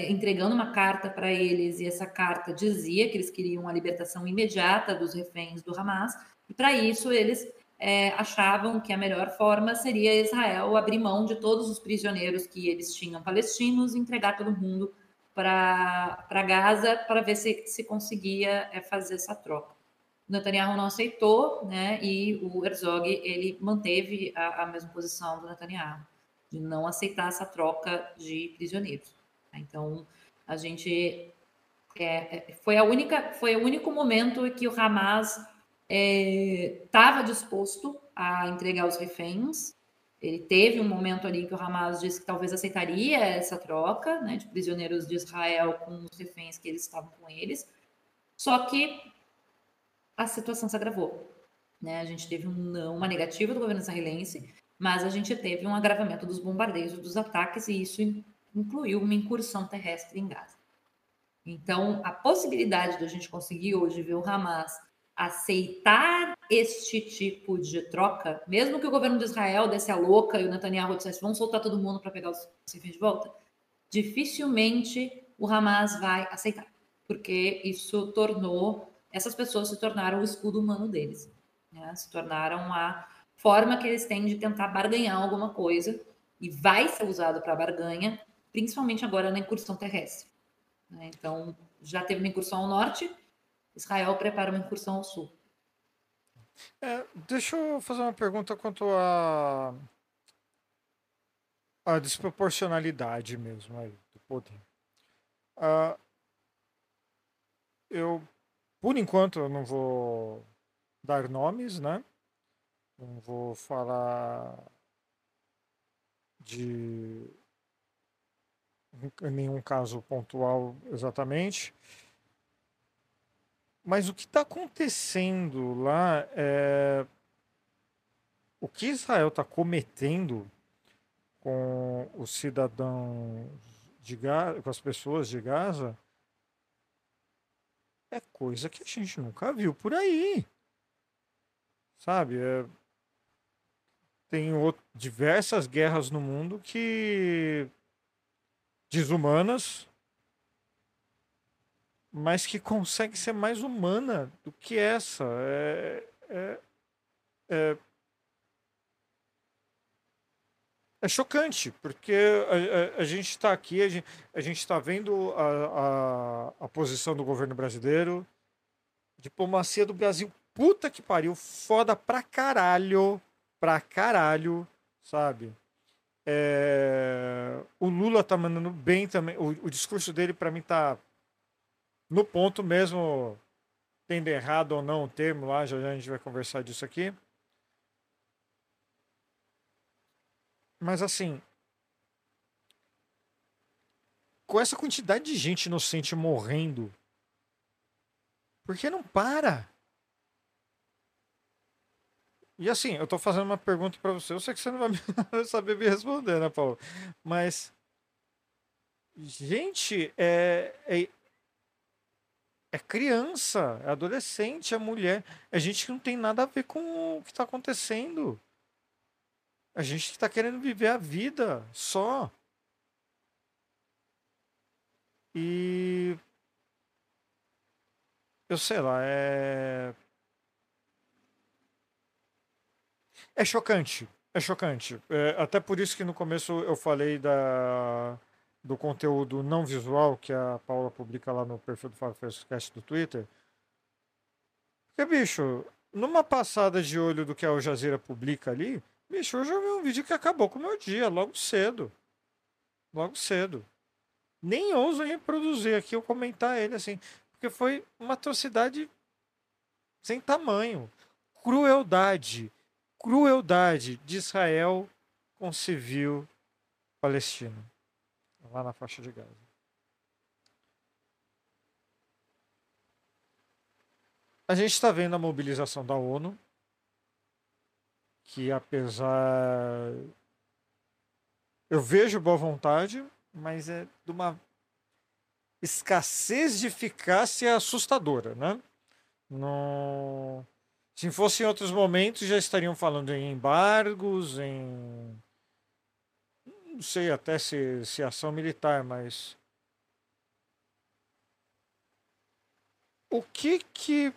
entregando uma carta para eles, e essa carta dizia que eles queriam a libertação imediata dos reféns do Hamas, e para isso eles é, achavam que a melhor forma seria Israel abrir mão de todos os prisioneiros que eles tinham palestinos e entregar todo mundo para Gaza para ver se, se conseguia é, fazer essa troca. Netanyahu não aceitou, né? E o Herzog ele manteve a, a mesma posição do Netanyahu de não aceitar essa troca de prisioneiros. Então a gente é, é foi a única foi o único momento em que o Hamas estava é, disposto a entregar os reféns. Ele teve um momento ali que o Hamas disse que talvez aceitaria essa troca né, de prisioneiros de Israel com os reféns que eles estavam com eles. Só que a situação se agravou. Né? A gente teve um não, uma negativa do governo israelense, mas a gente teve um agravamento dos bombardeios, dos ataques, e isso incluiu uma incursão terrestre em Gaza. Então, a possibilidade de a gente conseguir hoje ver o Hamas aceitar este tipo de troca, mesmo que o governo de Israel desse a louca e o Netanyahu dissesse vamos soltar todo mundo para pegar os reféns de volta, dificilmente o Hamas vai aceitar, porque isso tornou, essas pessoas se tornaram o escudo humano deles, né? se tornaram a forma que eles têm de tentar barganhar alguma coisa e vai ser usado para barganha, principalmente agora na incursão terrestre. Né? Então, já teve uma incursão ao norte, Israel prepara uma incursão ao sul. É, deixa eu fazer uma pergunta quanto a a desproporcionalidade mesmo aí do poder. Uh, eu, por enquanto, eu não vou dar nomes, né? Não vou falar de nenhum caso pontual exatamente. Mas o que está acontecendo lá é. O que Israel está cometendo com os cidadãos de Gaza, com as pessoas de Gaza, é coisa que a gente nunca viu por aí. Sabe? É... Tem diversas guerras no mundo que desumanas mas que consegue ser mais humana do que essa. É, é, é, é chocante, porque a, a, a gente está aqui, a gente está vendo a, a, a posição do governo brasileiro, diplomacia do Brasil, puta que pariu, foda pra caralho, pra caralho, sabe? É, o Lula tá mandando bem também. O, o discurso dele, para mim, tá no ponto mesmo, tendo errado ou não o termo lá, já, já a gente vai conversar disso aqui. Mas assim, com essa quantidade de gente inocente morrendo, por que não para? E assim, eu tô fazendo uma pergunta para você. Eu sei que você não vai saber me responder, né, Paulo? Mas. Gente, é, é, é criança, é adolescente, é mulher. É gente que não tem nada a ver com o que está acontecendo. A gente que está querendo viver a vida só. E. Eu sei lá, é. É chocante. É chocante. É, até por isso que no começo eu falei da do conteúdo não visual que a Paula publica lá no perfil do Fábio Cast do Twitter. Porque, bicho, numa passada de olho do que a Al Jazeera publica ali, bicho, eu já vi um vídeo que acabou com o meu dia, logo cedo. Logo cedo. Nem ouso reproduzir aqui ou comentar ele assim, porque foi uma atrocidade sem tamanho. Crueldade. Crueldade de Israel com civil palestino lá na faixa de Gaza. A gente está vendo a mobilização da ONU, que apesar. Eu vejo boa vontade, mas é de uma escassez de eficácia assustadora, né? No... Se fosse em outros momentos, já estariam falando em embargos, em não sei até se, se ação militar, mas o que que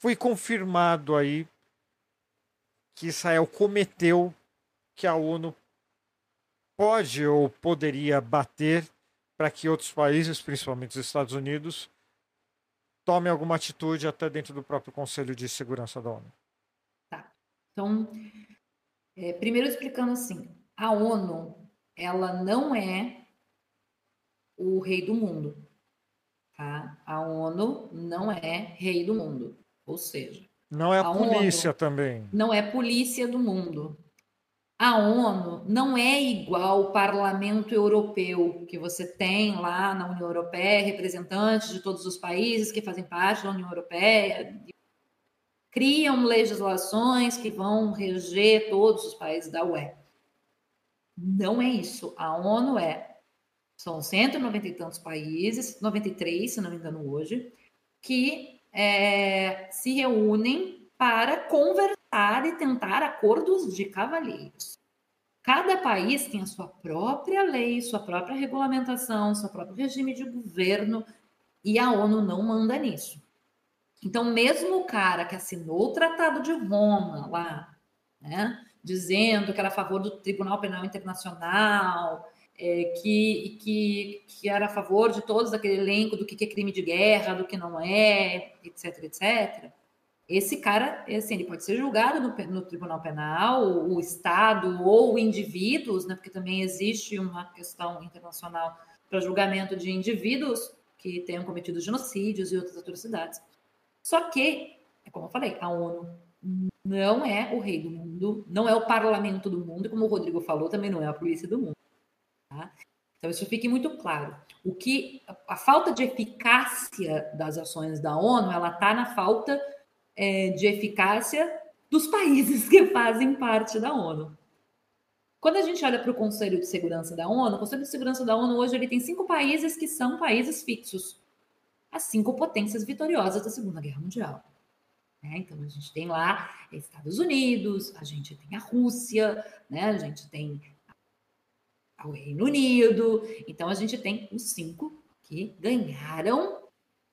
foi confirmado aí que Israel cometeu que a ONU pode ou poderia bater para que outros países, principalmente os Estados Unidos, tomem alguma atitude até dentro do próprio Conselho de Segurança da ONU? Tá. Então, é, primeiro explicando assim, a ONU, ela não é o rei do mundo, tá? A ONU não é rei do mundo, ou seja, Não é a, A polícia ONU. também. não é polícia do mundo. A ONU não é igual o Parlamento Europeu, que você tem lá na União Europeia, representantes de todos os países que fazem parte da União Europeia, criam legislações que vão reger todos os países da UE. Não é isso. A ONU é. São 190 e tantos países, 93, se não me engano, hoje, que é, se reúnem para conversar e tentar acordos de cavalheiros. Cada país tem a sua própria lei, sua própria regulamentação, seu próprio regime de governo, e a ONU não manda nisso. Então, mesmo o cara que assinou o Tratado de Roma lá, né, dizendo que era a favor do Tribunal Penal Internacional, é, que, que, que era a favor de todos aquele elenco do que é crime de guerra, do que não é, etc, etc. Esse cara, assim, ele pode ser julgado no, no Tribunal Penal, o, o Estado ou indivíduos, né, porque também existe uma questão internacional para julgamento de indivíduos que tenham cometido genocídios e outras atrocidades. Só que, é como eu falei, a ONU não é o rei do mundo, não é o parlamento do mundo, como o Rodrigo falou, também não é a polícia do mundo. Tá? Então, isso fique muito claro. O que a falta de eficácia das ações da ONU, ela está na falta é, de eficácia dos países que fazem parte da ONU. Quando a gente olha para o Conselho de Segurança da ONU, o Conselho de Segurança da ONU hoje ele tem cinco países que são países fixos, as cinco potências vitoriosas da Segunda Guerra Mundial. É, então a gente tem lá Estados Unidos, a gente tem a Rússia, né, a gente tem o Reino Unido. Então a gente tem os cinco que ganharam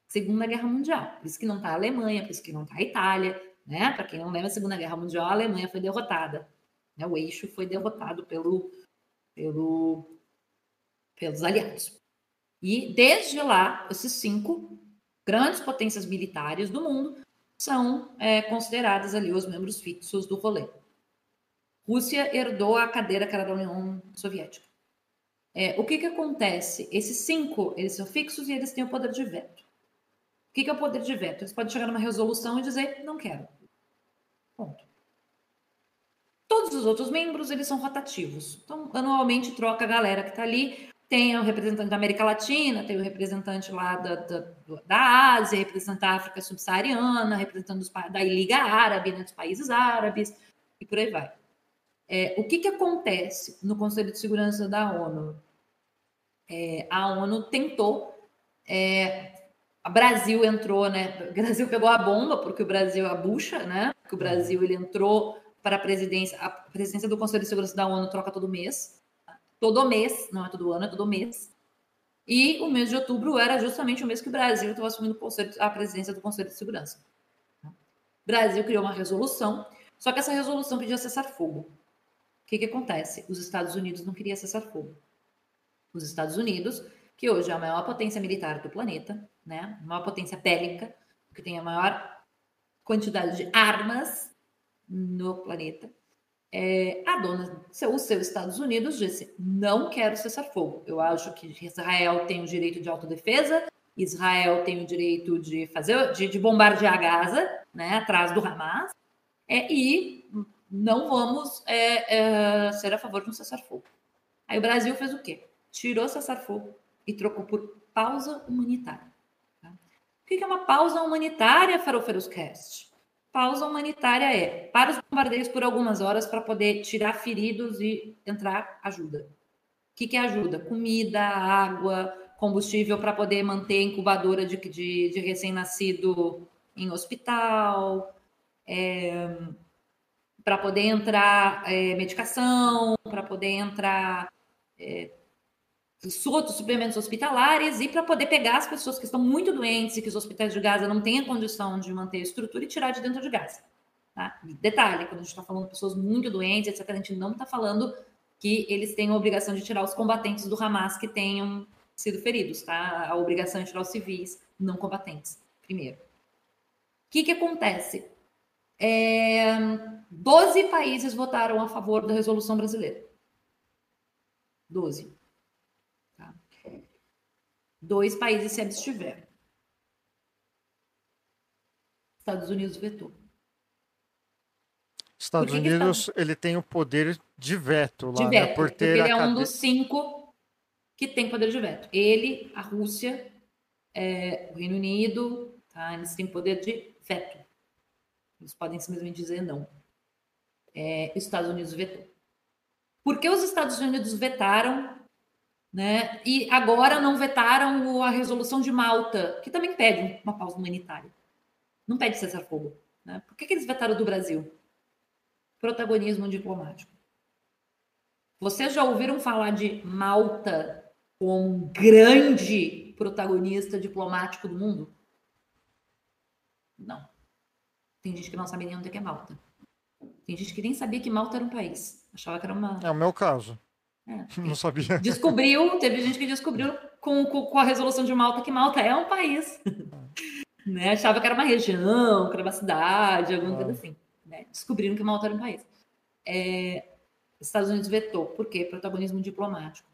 Segunda Guerra Mundial. Por isso que não está a Alemanha, por isso que não está a Itália, né? Para quem não lembra, a Segunda Guerra Mundial, a Alemanha foi derrotada. Né? O eixo foi derrotado pelo, pelo, pelos aliados. E desde lá, esses cinco grandes potências militares do mundo são é, consideradas ali os membros fixos do rolê. Rússia herdou a cadeira que era da União Soviética. É, o que, que acontece? Esses cinco, eles são fixos e eles têm o poder de veto. O que, que é o poder de veto? Eles podem chegar numa resolução e dizer, não quero. Ponto. Todos os outros membros, eles são rotativos. Então, anualmente troca a galera que está ali. Tem o representante da América Latina, tem o representante lá da, da, da Ásia, representante da África Subsaariana, representante dos, da Liga Árabe, né, dos países árabes, e por aí vai. É, o que, que acontece no Conselho de Segurança da ONU? É, a ONU tentou, é, a Brasil entrou, né? O Brasil pegou a bomba porque o Brasil a bucha, né? Porque o Brasil ele entrou para a presidência, a presidência do Conselho de Segurança da ONU troca todo mês, todo mês, não é todo ano, é todo mês. E o mês de outubro era justamente o mês que o Brasil estava assumindo a presidência do Conselho de Segurança. O Brasil criou uma resolução, só que essa resolução pedia cessar fogo. O que, que acontece? Os Estados Unidos não queriam cessar fogo. Os Estados Unidos, que hoje é a maior potência militar do planeta, né? a maior potência bélica, que tem a maior quantidade de armas no planeta, é, a dona, os seus Estados Unidos disse: não quero cessar fogo. Eu acho que Israel tem o direito de autodefesa, Israel tem o direito de fazer, de, de bombardear Gaza, né, atrás do Hamas, é, e não vamos é, é, ser a favor de um cessar-fogo. Aí o Brasil fez o quê? Tirou cessar-fogo e trocou por pausa humanitária. Tá? O que é uma pausa humanitária, Faroferos Cast? Pausa humanitária é para os bombardeios por algumas horas para poder tirar feridos e entrar ajuda. O que, que é ajuda? Comida, água, combustível para poder manter incubadora de, de, de recém-nascido em hospital, é, para poder entrar é, medicação, para poder entrar é, outros suplementos hospitalares e para poder pegar as pessoas que estão muito doentes e que os hospitais de Gaza não têm a condição de manter a estrutura e tirar de dentro de Gaza. Tá? Detalhe, quando a gente está falando de pessoas muito doentes, etc., a gente não está falando que eles têm a obrigação de tirar os combatentes do Hamas que tenham sido feridos, tá? A obrigação de tirar os civis não combatentes, primeiro. O que, que acontece? É, 12 países votaram a favor da resolução brasileira. 12 dois países se abstiveram. Estados Unidos vetou. Estados Por que que Unidos ele tem o poder de veto lá, de né? veto, Por porque ter ele a é um dos cinco que tem poder de veto. Ele, a Rússia, é, o Reino Unido, tá? eles têm poder de veto. Eles podem simplesmente dizer não. É, os Estados Unidos vetou. Por que os Estados Unidos vetaram, né? E agora não vetaram a resolução de Malta, que também pede uma pausa humanitária. Não pede cessar-fogo. Né? Por que, que eles vetaram do Brasil? Protagonismo diplomático. Vocês já ouviram falar de Malta como um grande protagonista diplomático do mundo? Não. Tem gente que não sabe nem onde é que é Malta. Tem gente que nem sabia que Malta era um país. Achava que era uma. É o meu caso. É. Não sabia. Descobriu, teve gente que descobriu com, com, com a resolução de Malta que Malta é um país. né? Achava que era uma região, que era uma cidade, alguma coisa Ah. assim. né? Descobriram que Malta era um país. É, Estados Unidos vetou. Por quê? Protagonismo diplomático.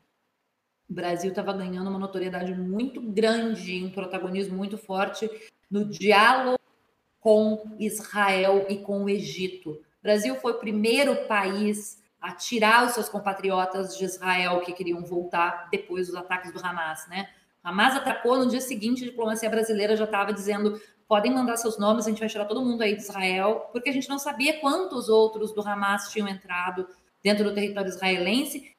O Brasil estava ganhando uma notoriedade muito grande, um protagonismo muito forte no diálogo com Israel e com o Egito. O Brasil foi o primeiro país a tirar os seus compatriotas de Israel que queriam voltar depois dos ataques do Hamas, né? Hamas atacou no dia seguinte, a diplomacia brasileira já estava dizendo podem mandar seus nomes, a gente vai tirar todo mundo aí de Israel, porque a gente não sabia quantos outros do Hamas tinham entrado dentro do território israelense,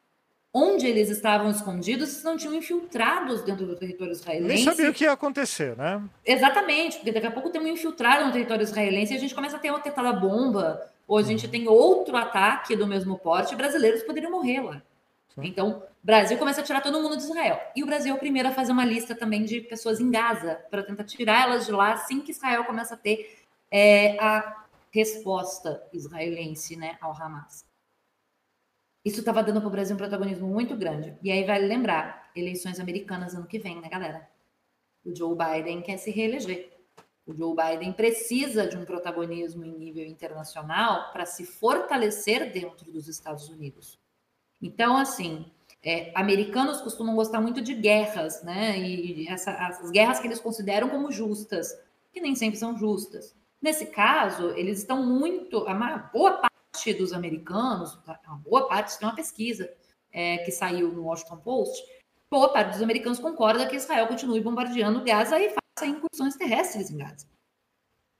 onde eles estavam escondidos, se não tinham infiltrados dentro do território israelense. Nem sabia o que ia acontecer, né? Exatamente, porque daqui a pouco tem um infiltrado no território israelense e a gente começa a ter uma tentada bomba, ou a gente tem outro ataque do mesmo porte, brasileiros poderiam morrer lá. Então, o Brasil começa a tirar todo mundo de Israel. E o Brasil é o primeiro a fazer uma lista também de pessoas em Gaza, para tentar tirar elas de lá assim que Israel começa a ter é, a resposta israelense né, ao Hamas. Isso estava dando para o Brasil um protagonismo muito grande. E aí vale lembrar, eleições americanas ano que vem, né, galera? O Joe Biden quer se reeleger. O Joe Biden precisa de um protagonismo em nível internacional para se fortalecer dentro dos Estados Unidos. Então, assim, é, americanos costumam gostar muito de guerras, né? E essa, as guerras que eles consideram como justas, que nem sempre são justas. Nesse caso, eles estão muito. A boa parte dos americanos, uma boa parte, tem uma pesquisa é, que saiu no Washington Post, boa parte dos americanos concorda que Israel continue bombardeando Gaza e faça incursões terrestres em Gaza.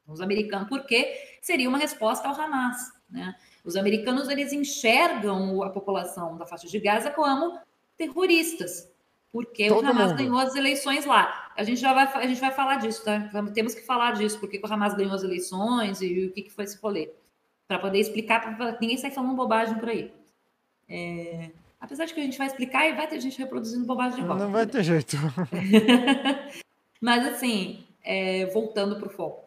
Os americanos, porque seria uma resposta ao Hamas, né? Os americanos eles enxergam a população da faixa de Gaza como terroristas, porque Todo o Hamas mundo. ganhou as eleições lá. A gente já vai, a gente vai falar disso, tá? Temos que falar disso, porque o Hamas ganhou as eleições e o que, que foi esse rolê, para poder explicar para ninguém sair falando bobagem por aí. É, Apesar de que a gente vai explicar e vai ter gente reproduzindo bobagem de volta. Não vai ter jeito. Mas, assim, é, voltando para o foco.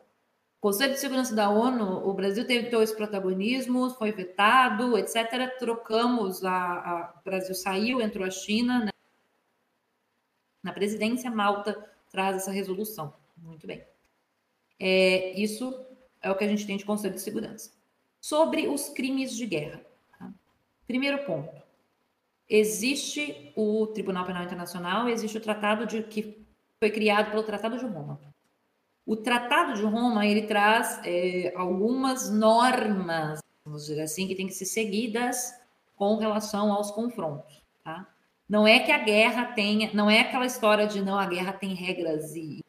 Conselho de Segurança da ONU, o Brasil teve esse protagonismo, foi vetado, etc. Trocamos, a, a- o Brasil saiu, entrou a China. né? Na presidência, Malta traz essa resolução. Muito bem. É, isso é o que a gente tem de Conselho de Segurança. Sobre os crimes de guerra. tá? Primeiro ponto. Existe o Tribunal Penal Internacional, existe o tratado de que foi criado pelo Tratado de Roma. O Tratado de Roma ele traz é, algumas normas, vamos dizer assim, que têm que ser seguidas com relação aos confrontos. Tá? Não é que a guerra tenha, não é aquela história de não a guerra tem regras e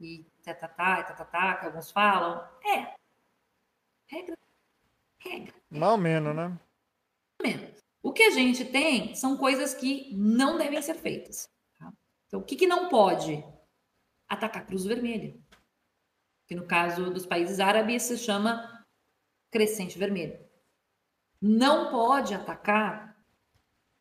e tatatá, e tatatá, que alguns falam. É. Regra. Regra. Ou menos, né? menos. O que a gente tem são coisas que não devem ser feitas. tá? Então, o que, que não pode? Atacar a Cruz Vermelha. Que no caso dos países árabes se chama Crescente Vermelho. Não pode atacar.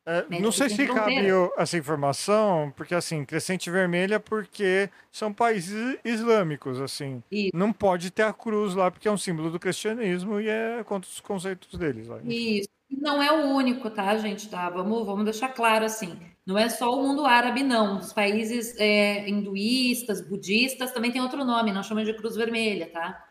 É, não sei se cabe essa informação, porque assim, Crescente Vermelha porque são países islâmicos, assim. Isso. Não pode ter a cruz lá porque é um símbolo do cristianismo e é contra os conceitos deles. Lá. Isso. Não é o único, tá, gente? Tá? Vamos, vamos deixar claro assim. Não é só o mundo árabe, não. Os países é, hinduístas, budistas, também tem outro nome, nós chamamos de Cruz Vermelha, tá?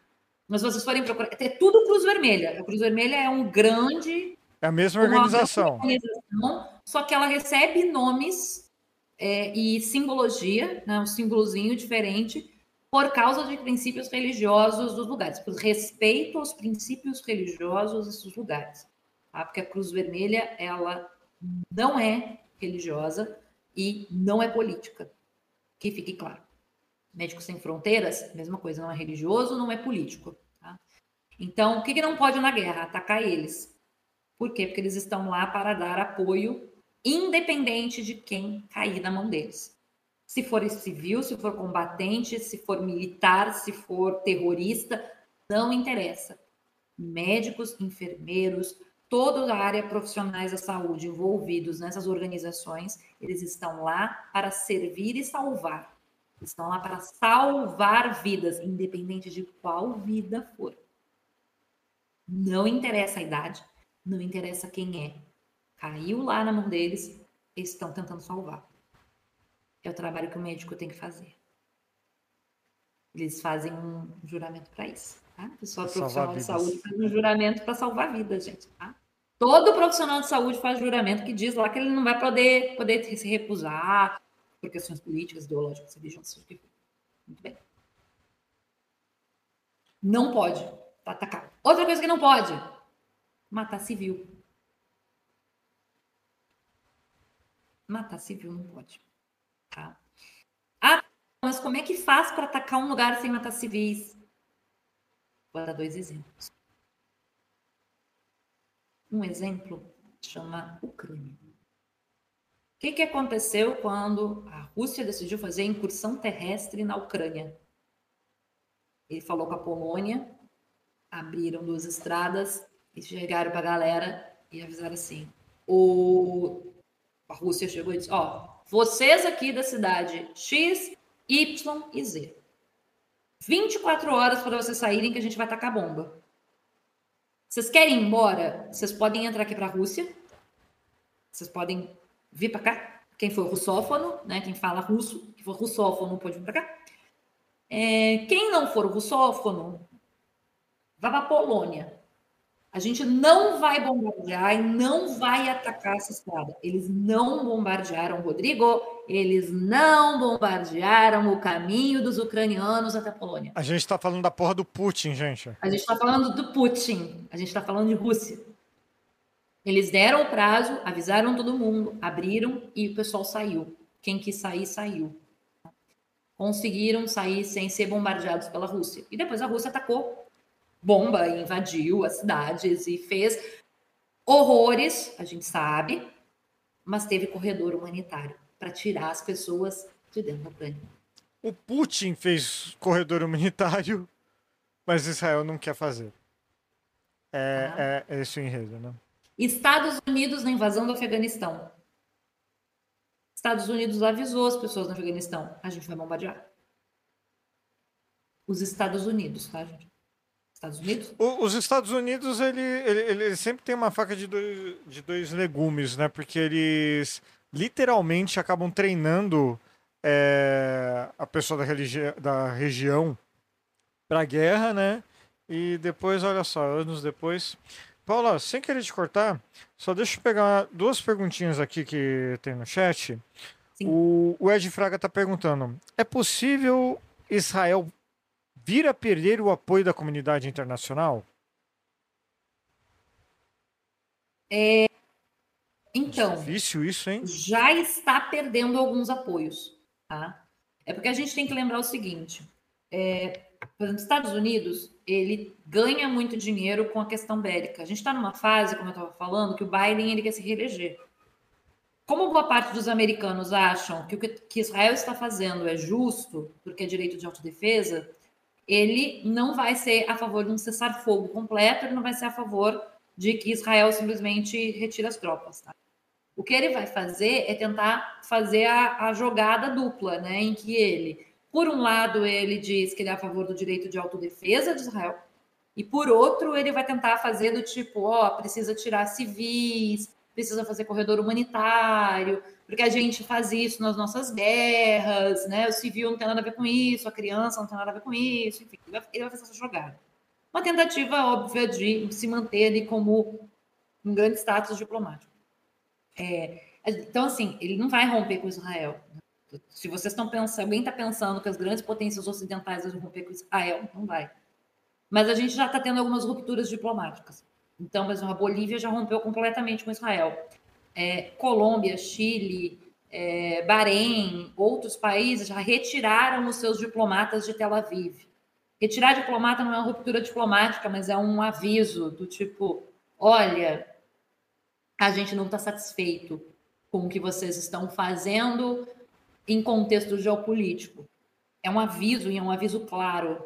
Mas se vocês forem procurar, é tudo Cruz Vermelha. A Cruz Vermelha é um grande É a mesma organização. organização, só que ela recebe nomes é, e simbologia, né, um símbolozinho diferente por causa de princípios religiosos dos lugares, por respeito aos princípios religiosos desses lugares. Tá? Porque a Cruz Vermelha, ela não é religiosa e não é política. Que fique claro. Médicos Sem Fronteiras, mesma coisa, não é religioso, não é político. Tá? Então, o que, que não pode na guerra? Atacar eles. Por quê? Porque eles estão lá para dar apoio, independente de quem cair na mão deles. Se for civil, se for combatente, se for militar, se for terrorista, não interessa. Médicos, enfermeiros, toda a área profissionais da saúde envolvidos nessas organizações, eles estão lá para servir e salvar. Estão lá para salvar vidas, independente de qual vida for. Não interessa a idade, não interessa quem é. Caiu lá na mão deles, eles estão tentando salvar. É o trabalho que o médico tem que fazer. Eles fazem um juramento para isso. Tá? Pessoal profissional de saúde faz um juramento para salvar vidas, gente. Tá? Todo profissional de saúde faz juramento que diz lá que ele não vai poder, poder se recusar por questões políticas, ideológicas, religiosas, Muito bem. Não pode atacar. Outra coisa que não pode: matar civil. Matar civil não pode. Tá? Ah, mas como é que faz para atacar um lugar sem matar civis? Vou dar dois exemplos. Um exemplo chama Ucrânia. O que, que aconteceu quando a Rússia decidiu fazer incursão terrestre na Ucrânia? Ele falou com a Polônia, abriram duas estradas e chegaram para a galera e avisaram assim: o... a Rússia chegou e disse: Ó, vocês aqui da cidade X, Y e Z. 24 horas para vocês saírem que a gente vai tacar bomba. Vocês querem ir embora? Vocês podem entrar aqui para a Rússia. Vocês podem vir para cá. Quem for russófono, né? Quem fala russo, que for russófono pode vir para cá. É, quem não for russófono, vá para a Polônia. A gente não vai bombardear e não vai atacar essa estrada. Eles não bombardearam Rodrigo, eles não bombardearam o caminho dos ucranianos até a Polônia. A gente está falando da porra do Putin, gente. A gente está falando do Putin, a gente está falando de Rússia. Eles deram o prazo, avisaram todo mundo, abriram e o pessoal saiu. Quem quis sair, saiu. Conseguiram sair sem ser bombardeados pela Rússia. E depois a Rússia atacou bomba, invadiu as cidades e fez horrores, a gente sabe, mas teve corredor humanitário para tirar as pessoas de dentro da Ucrânia. O Putin fez corredor humanitário, mas Israel não quer fazer. É, ah. é, é esse o enredo, né? Estados Unidos na invasão do Afeganistão. Estados Unidos avisou as pessoas no Afeganistão: a gente vai bombardear. Os Estados Unidos, tá, gente? Estados Unidos? O, os Estados Unidos, ele, ele, ele, sempre tem uma faca de dois, de dois legumes, né? Porque eles literalmente acabam treinando é, a pessoa da, religi da região para a guerra, né? E depois, olha só, anos depois. Paula, sem querer te cortar, só deixa eu pegar duas perguntinhas aqui que tem no chat. O, o Ed Fraga está perguntando: é possível Israel vir a perder o apoio da comunidade internacional? É, então, difícil isso, hein? Já está perdendo alguns apoios, tá? É porque a gente tem que lembrar o seguinte: é, por exemplo, Estados Unidos ele ganha muito dinheiro com a questão bélica. A gente está numa fase, como eu estava falando, que o Biden ele quer se reeleger. Como boa parte dos americanos acham que o que Israel está fazendo é justo, porque é direito de autodefesa, ele não vai ser a favor de um cessar-fogo completo, ele não vai ser a favor de que Israel simplesmente retire as tropas. Tá? O que ele vai fazer é tentar fazer a, a, jogada dupla, né, em que ele, por um lado, ele diz que ele é a favor do direito de autodefesa de Israel, e por outro, ele vai tentar fazer do tipo, ó, precisa tirar civis, precisa fazer corredor humanitário, porque a gente faz isso nas nossas guerras, né? O civil não tem nada a ver com isso, a criança não tem nada a ver com isso, enfim, ele vai, ele vai fazer essa jogada. Uma tentativa óbvia de se manter ali como um grande status diplomático. É, então, assim, ele não vai romper com Israel. Se vocês estão pensando, alguém está pensando que as grandes potências ocidentais vão romper com Israel, não vai. Mas a gente já está tendo algumas rupturas diplomáticas. Então, por exemplo, a Bolívia já rompeu completamente com Israel. É, Colômbia, Chile, é, Bahrein, outros países já retiraram os seus diplomatas de Tel Aviv. Retirar diplomata não é uma ruptura diplomática, mas é um aviso do tipo: olha, a gente não está satisfeito com o que vocês estão fazendo em contexto geopolítico. É um aviso e é um aviso claro.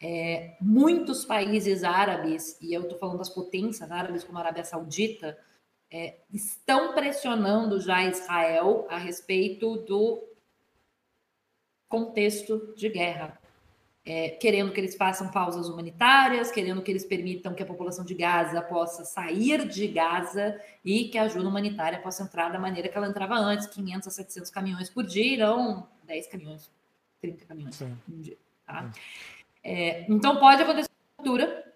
É, muitos países árabes, e eu estou falando das potências árabes, como a Arábia Saudita, é, estão pressionando já Israel a respeito do contexto de guerra. É, querendo que eles façam pausas humanitárias, querendo que eles permitam que a população de Gaza possa sair de Gaza e que a ajuda humanitária possa entrar da maneira que ela entrava antes, 500 a 700 caminhões por dia, irão 10 caminhões, 30 caminhões Sim. por dia. Tá? É, então pode acontecer uma ruptura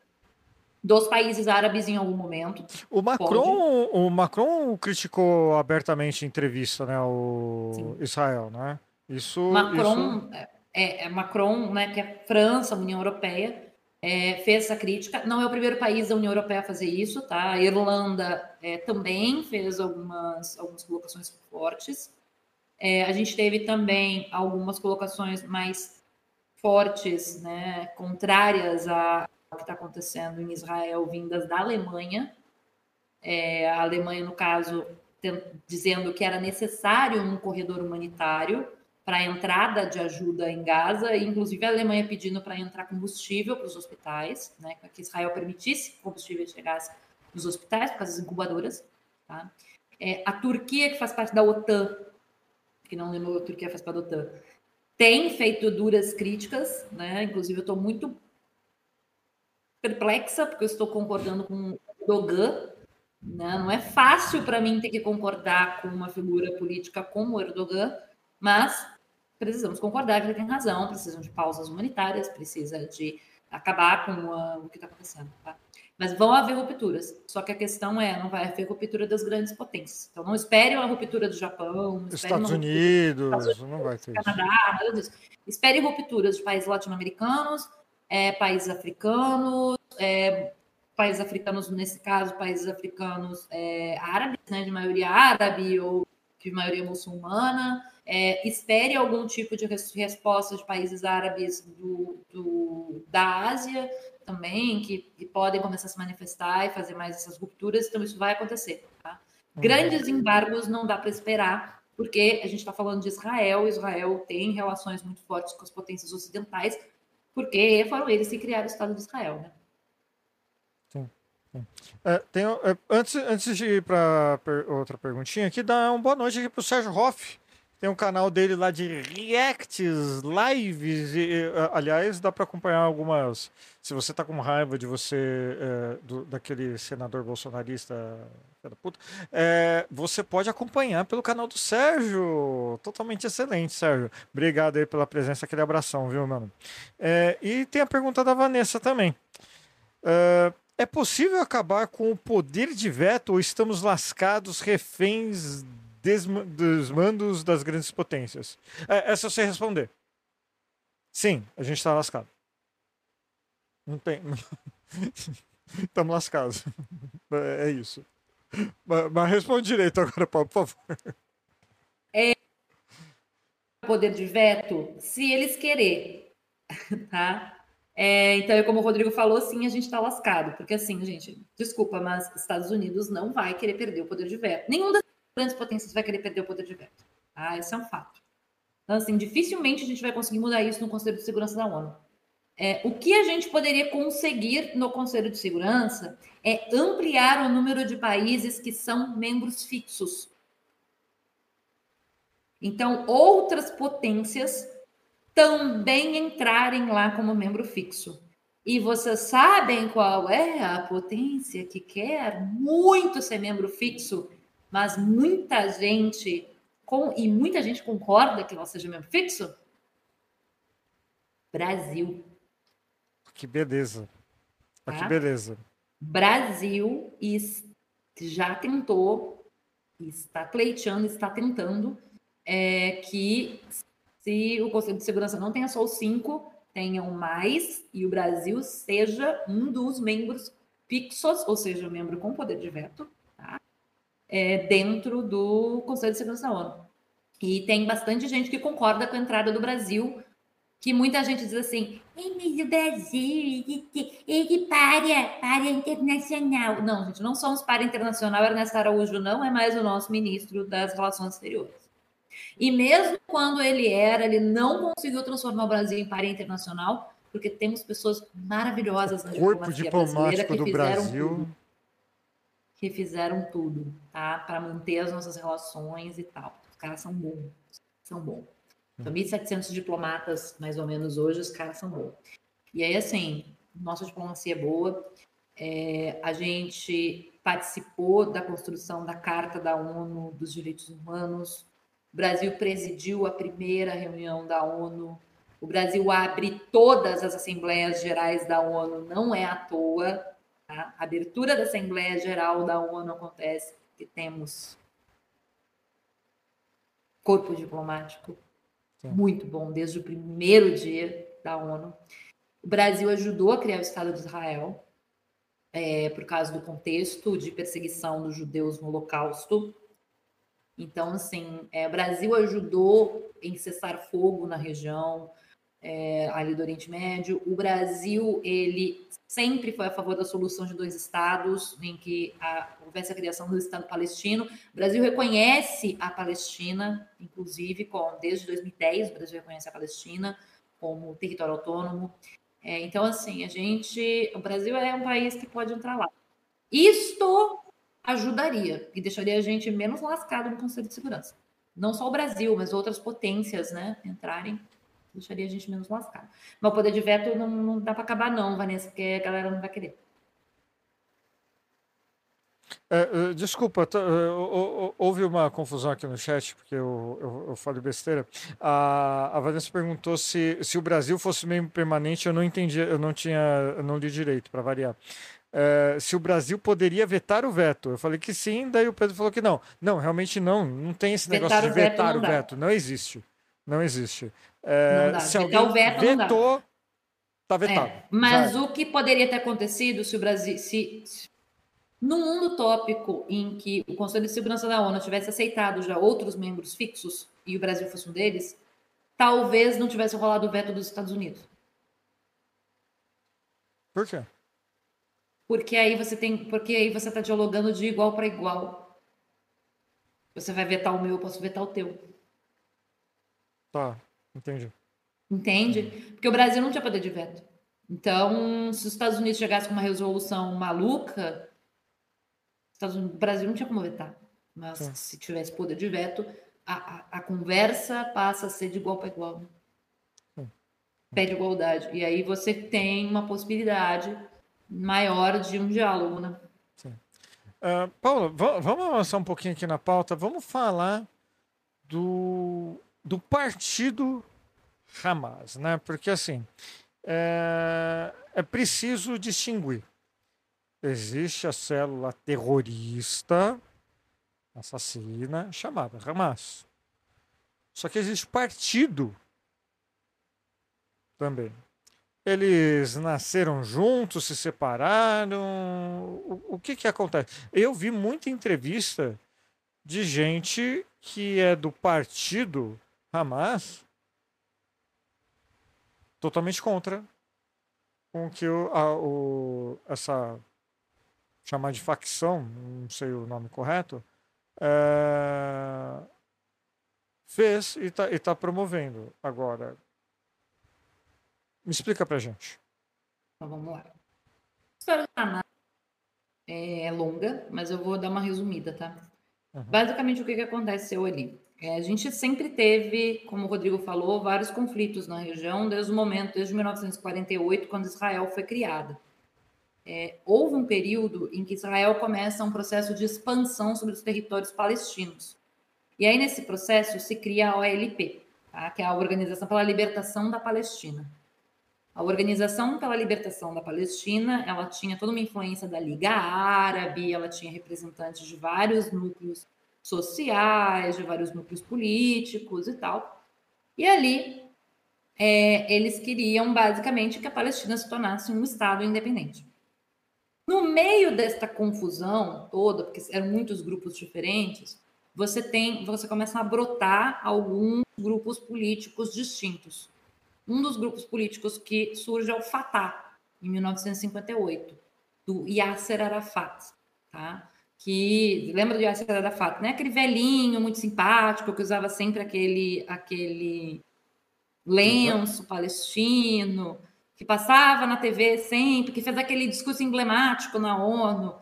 dos países árabes em algum momento. O Macron, o Macron criticou abertamente em entrevista, né, o Sim. Israel, né? Isso. Macron, isso... É, é, é, Macron, né, que é França, União Europeia, é, fez essa crítica. Não é o primeiro país da União Europeia a fazer isso, tá? A Irlanda é, também fez algumas, algumas colocações fortes. É, a gente teve também algumas colocações mais fortes, né, contrárias a, que está acontecendo em Israel, vindas da Alemanha. É, a Alemanha, no caso, tem, dizendo que era necessário um corredor humanitário para a entrada de ajuda em Gaza, e inclusive a Alemanha pedindo para entrar combustível para os hospitais, né, que Israel permitisse que combustível chegasse nos hospitais, por causa das incubadoras. Tá? É, a Turquia, que faz parte da OTAN, que não lembro, a Turquia faz parte da OTAN, tem feito duras críticas, né? Inclusive, eu estou muito perplexa, porque eu estou concordando com o Dogan. Né? Não é fácil para mim ter que concordar com uma figura política como Erdogan, mas precisamos concordar que ele tem razão, precisam de pausas humanitárias, precisa de acabar com o que está acontecendo. Tá? Mas vão haver rupturas. Só que a questão é, não vai haver ruptura das grandes potências. Então não espere uma ruptura do Japão, Estados Unidos, Estados Unidos, não vai ter Canadá, disso. Espere rupturas de países latino-americanos, é, países africanos, é, países africanos, nesse caso, países africanos é, árabes, né, de maioria árabe ou de maioria muçulmana. É, espere algum tipo de resposta de países árabes do, do da Ásia também, que, que, podem começar a se manifestar e fazer mais essas rupturas, então isso vai acontecer. Tá? Uhum. Grandes embargos não dá para esperar, porque a gente está falando de Israel, Israel tem relações muito fortes com as potências ocidentais, porque foram eles que criaram o Estado de Israel, né? É, tem, é, antes, antes de ir para per, outra perguntinha aqui, dá uma boa noite aqui para o Sérgio Hoff. Tem um canal dele lá de reacts, lives. E, aliás, dá para acompanhar algumas. Se você tá com raiva de você, é, do, daquele senador bolsonarista, puta, é, você pode acompanhar pelo canal do Sérgio. Totalmente excelente, Sérgio. Obrigado aí pela presença, aquele abração, viu, mano? É, e tem a pergunta da Vanessa também. É, é possível acabar com o poder de veto ou estamos lascados, reféns dos mandos das grandes potências? É, é só você responder. Sim, a gente está lascado. Não tem. Estamos lascados. É, é isso. Mas, mas responde direito agora, por favor. É poder de veto, se eles querer, tá? É, então, como o Rodrigo falou, sim, a gente está lascado, porque assim, gente, desculpa, mas Estados Unidos não vai querer perder o poder de veto. Nenhum das grandes potências vai querer perder o poder de veto. Ah, esse é um fato. Então, assim, dificilmente a gente vai conseguir mudar isso no Conselho de Segurança da ONU. É, o que a gente poderia conseguir no Conselho de Segurança é ampliar o número de países que são membros fixos. Então, outras potências também entrarem lá como membro fixo. E vocês sabem qual é a potência que quer muito ser membro fixo mas muita gente com, e muita gente concorda que ela seja membro fixo? Brasil. Que beleza. Tá? Que beleza. Brasil já tentou, está pleiteando, está tentando é que se o Conselho de Segurança não tenha só os cinco, tenham mais e o Brasil seja um dos membros fixos, ou seja, membro com poder de veto? É, dentro do Conselho de Segurança da ONU. E tem bastante gente que concorda com a entrada do Brasil, que muita gente diz assim, mas o Brasil, ele, ele para, para internacional. Não, gente, não somos para internacional, Ernesto Araújo não é mais o nosso ministro das Relações Exteriores. E mesmo quando ele era, ele não conseguiu transformar o Brasil em par internacional, porque temos pessoas maravilhosas na Corpo diplomático do Brasil. Tudo, que fizeram tudo, tá? Para manter as nossas relações e tal. Os caras são bons. São bons. São 1.700 diplomatas, mais ou menos, hoje, os caras são bons. E aí, assim, nossa diplomacia é boa. É, a gente participou da construção da Carta da ONU dos Direitos Humanos, o Brasil presidiu a primeira reunião da ONU. O Brasil abre todas as Assembleias Gerais da ONU, não é à toa. Tá? A abertura da Assembleia Geral da ONU acontece porque temos corpo diplomático Sim. muito bom desde o primeiro dia da ONU. O Brasil ajudou a criar o Estado de Israel é, por causa do contexto de perseguição dos judeus no Holocausto. Então, assim, é, o Brasil ajudou em cessar fogo na região é, ali do Oriente Médio. O Brasil, ele sempre foi a favor da solução de dois estados, em que a, houvesse a criação do Estado palestino. O Brasil reconhece a Palestina, inclusive, com, desde 2010, o Brasil reconhece a Palestina como território autônomo. É, então, assim, a gente, o Brasil é um país que pode entrar lá. Isto ajudaria e deixaria a gente menos lascado no Conselho de Segurança. Não só o Brasil, mas outras potências, né, entrarem, deixaria a gente menos lascado. Mas o poder de veto não, não dá para acabar, não, Vanessa, porque a galera não vai querer. É, desculpa, houve uma confusão aqui no chat, porque eu, eu, eu falei besteira. A, a Vanessa perguntou se, se o Brasil fosse membro permanente, eu não entendi, eu não tinha, eu não li direito, para variar. É, se o Brasil poderia vetar o veto. Eu falei que sim, daí o Pedro falou que não. Não, realmente não. Não tem esse vetar negócio de vetar veto, o veto. Não existe. Não existe. É, se alguém o veto, vetou, está vetado. É, mas Já. o que poderia ter acontecido se o Brasil. Se, se, no mundo tópico em que o Conselho de Segurança da ONU tivesse aceitado já outros membros fixos e o Brasil fosse um deles, talvez não tivesse rolado o veto dos Estados Unidos. Por quê? Porque aí você tem, porque aí você está dialogando de igual para igual. Você vai vetar o meu, eu posso vetar o teu. Tá, entendi. Entende? Porque o Brasil não tinha poder de veto. Então, se os Estados Unidos chegassem com uma resolução maluca, o Brasil não tinha como vetar. Mas Sim. se tivesse poder de veto, a, a, a, conversa passa a ser de igual para igual. Sim. Pede igualdade. E aí você tem uma possibilidade maior de um diálogo, né? Sim. Uh, Paulo, vamos avançar um pouquinho aqui na pauta. Vamos falar do, do partido Hamas, né? Porque assim é, é preciso distinguir. Existe a célula terrorista assassina chamada Hamas. Só que existe partido também. Eles nasceram juntos, se separaram? O, o que que acontece? Eu vi muita entrevista de gente que é do partido Hamas totalmente contra com que o, a, o, essa chamar de facção, não sei o nome correto, é, fez e está tá promovendo. Agora, me explica pra gente. Então vamos lá. A história do Hamas é longa, mas eu vou dar uma resumida, tá? Uhum. Basicamente, o que, que aconteceu ali? É, a gente sempre teve, como o Rodrigo falou, vários conflitos na região desde o momento, desde 1948, quando Israel foi criada. É, houve um período em que Israel começa um processo de expansão sobre os territórios palestinos. E aí, nesse processo, se cria a OLP, tá? que é a Organização pela Libertação da Palestina. A Organização pela Libertação da Palestina, ela tinha toda uma influência da Liga Árabe, ela tinha representantes de vários núcleos sociais, de vários núcleos políticos e tal. E ali é, eles queriam basicamente que a Palestina se tornasse um Estado independente. No meio desta confusão toda, porque eram muitos grupos diferentes, você tem, você começa a brotar alguns grupos políticos distintos. Um dos grupos políticos que surge é o Fatah, em 1958, do Yasser Arafat, tá? Que lembra do Yasser Arafat, né? Aquele velhinho muito simpático que usava sempre aquele aquele lenço uhum. palestino, que passava na TV sempre, que fez aquele discurso emblemático na ONU,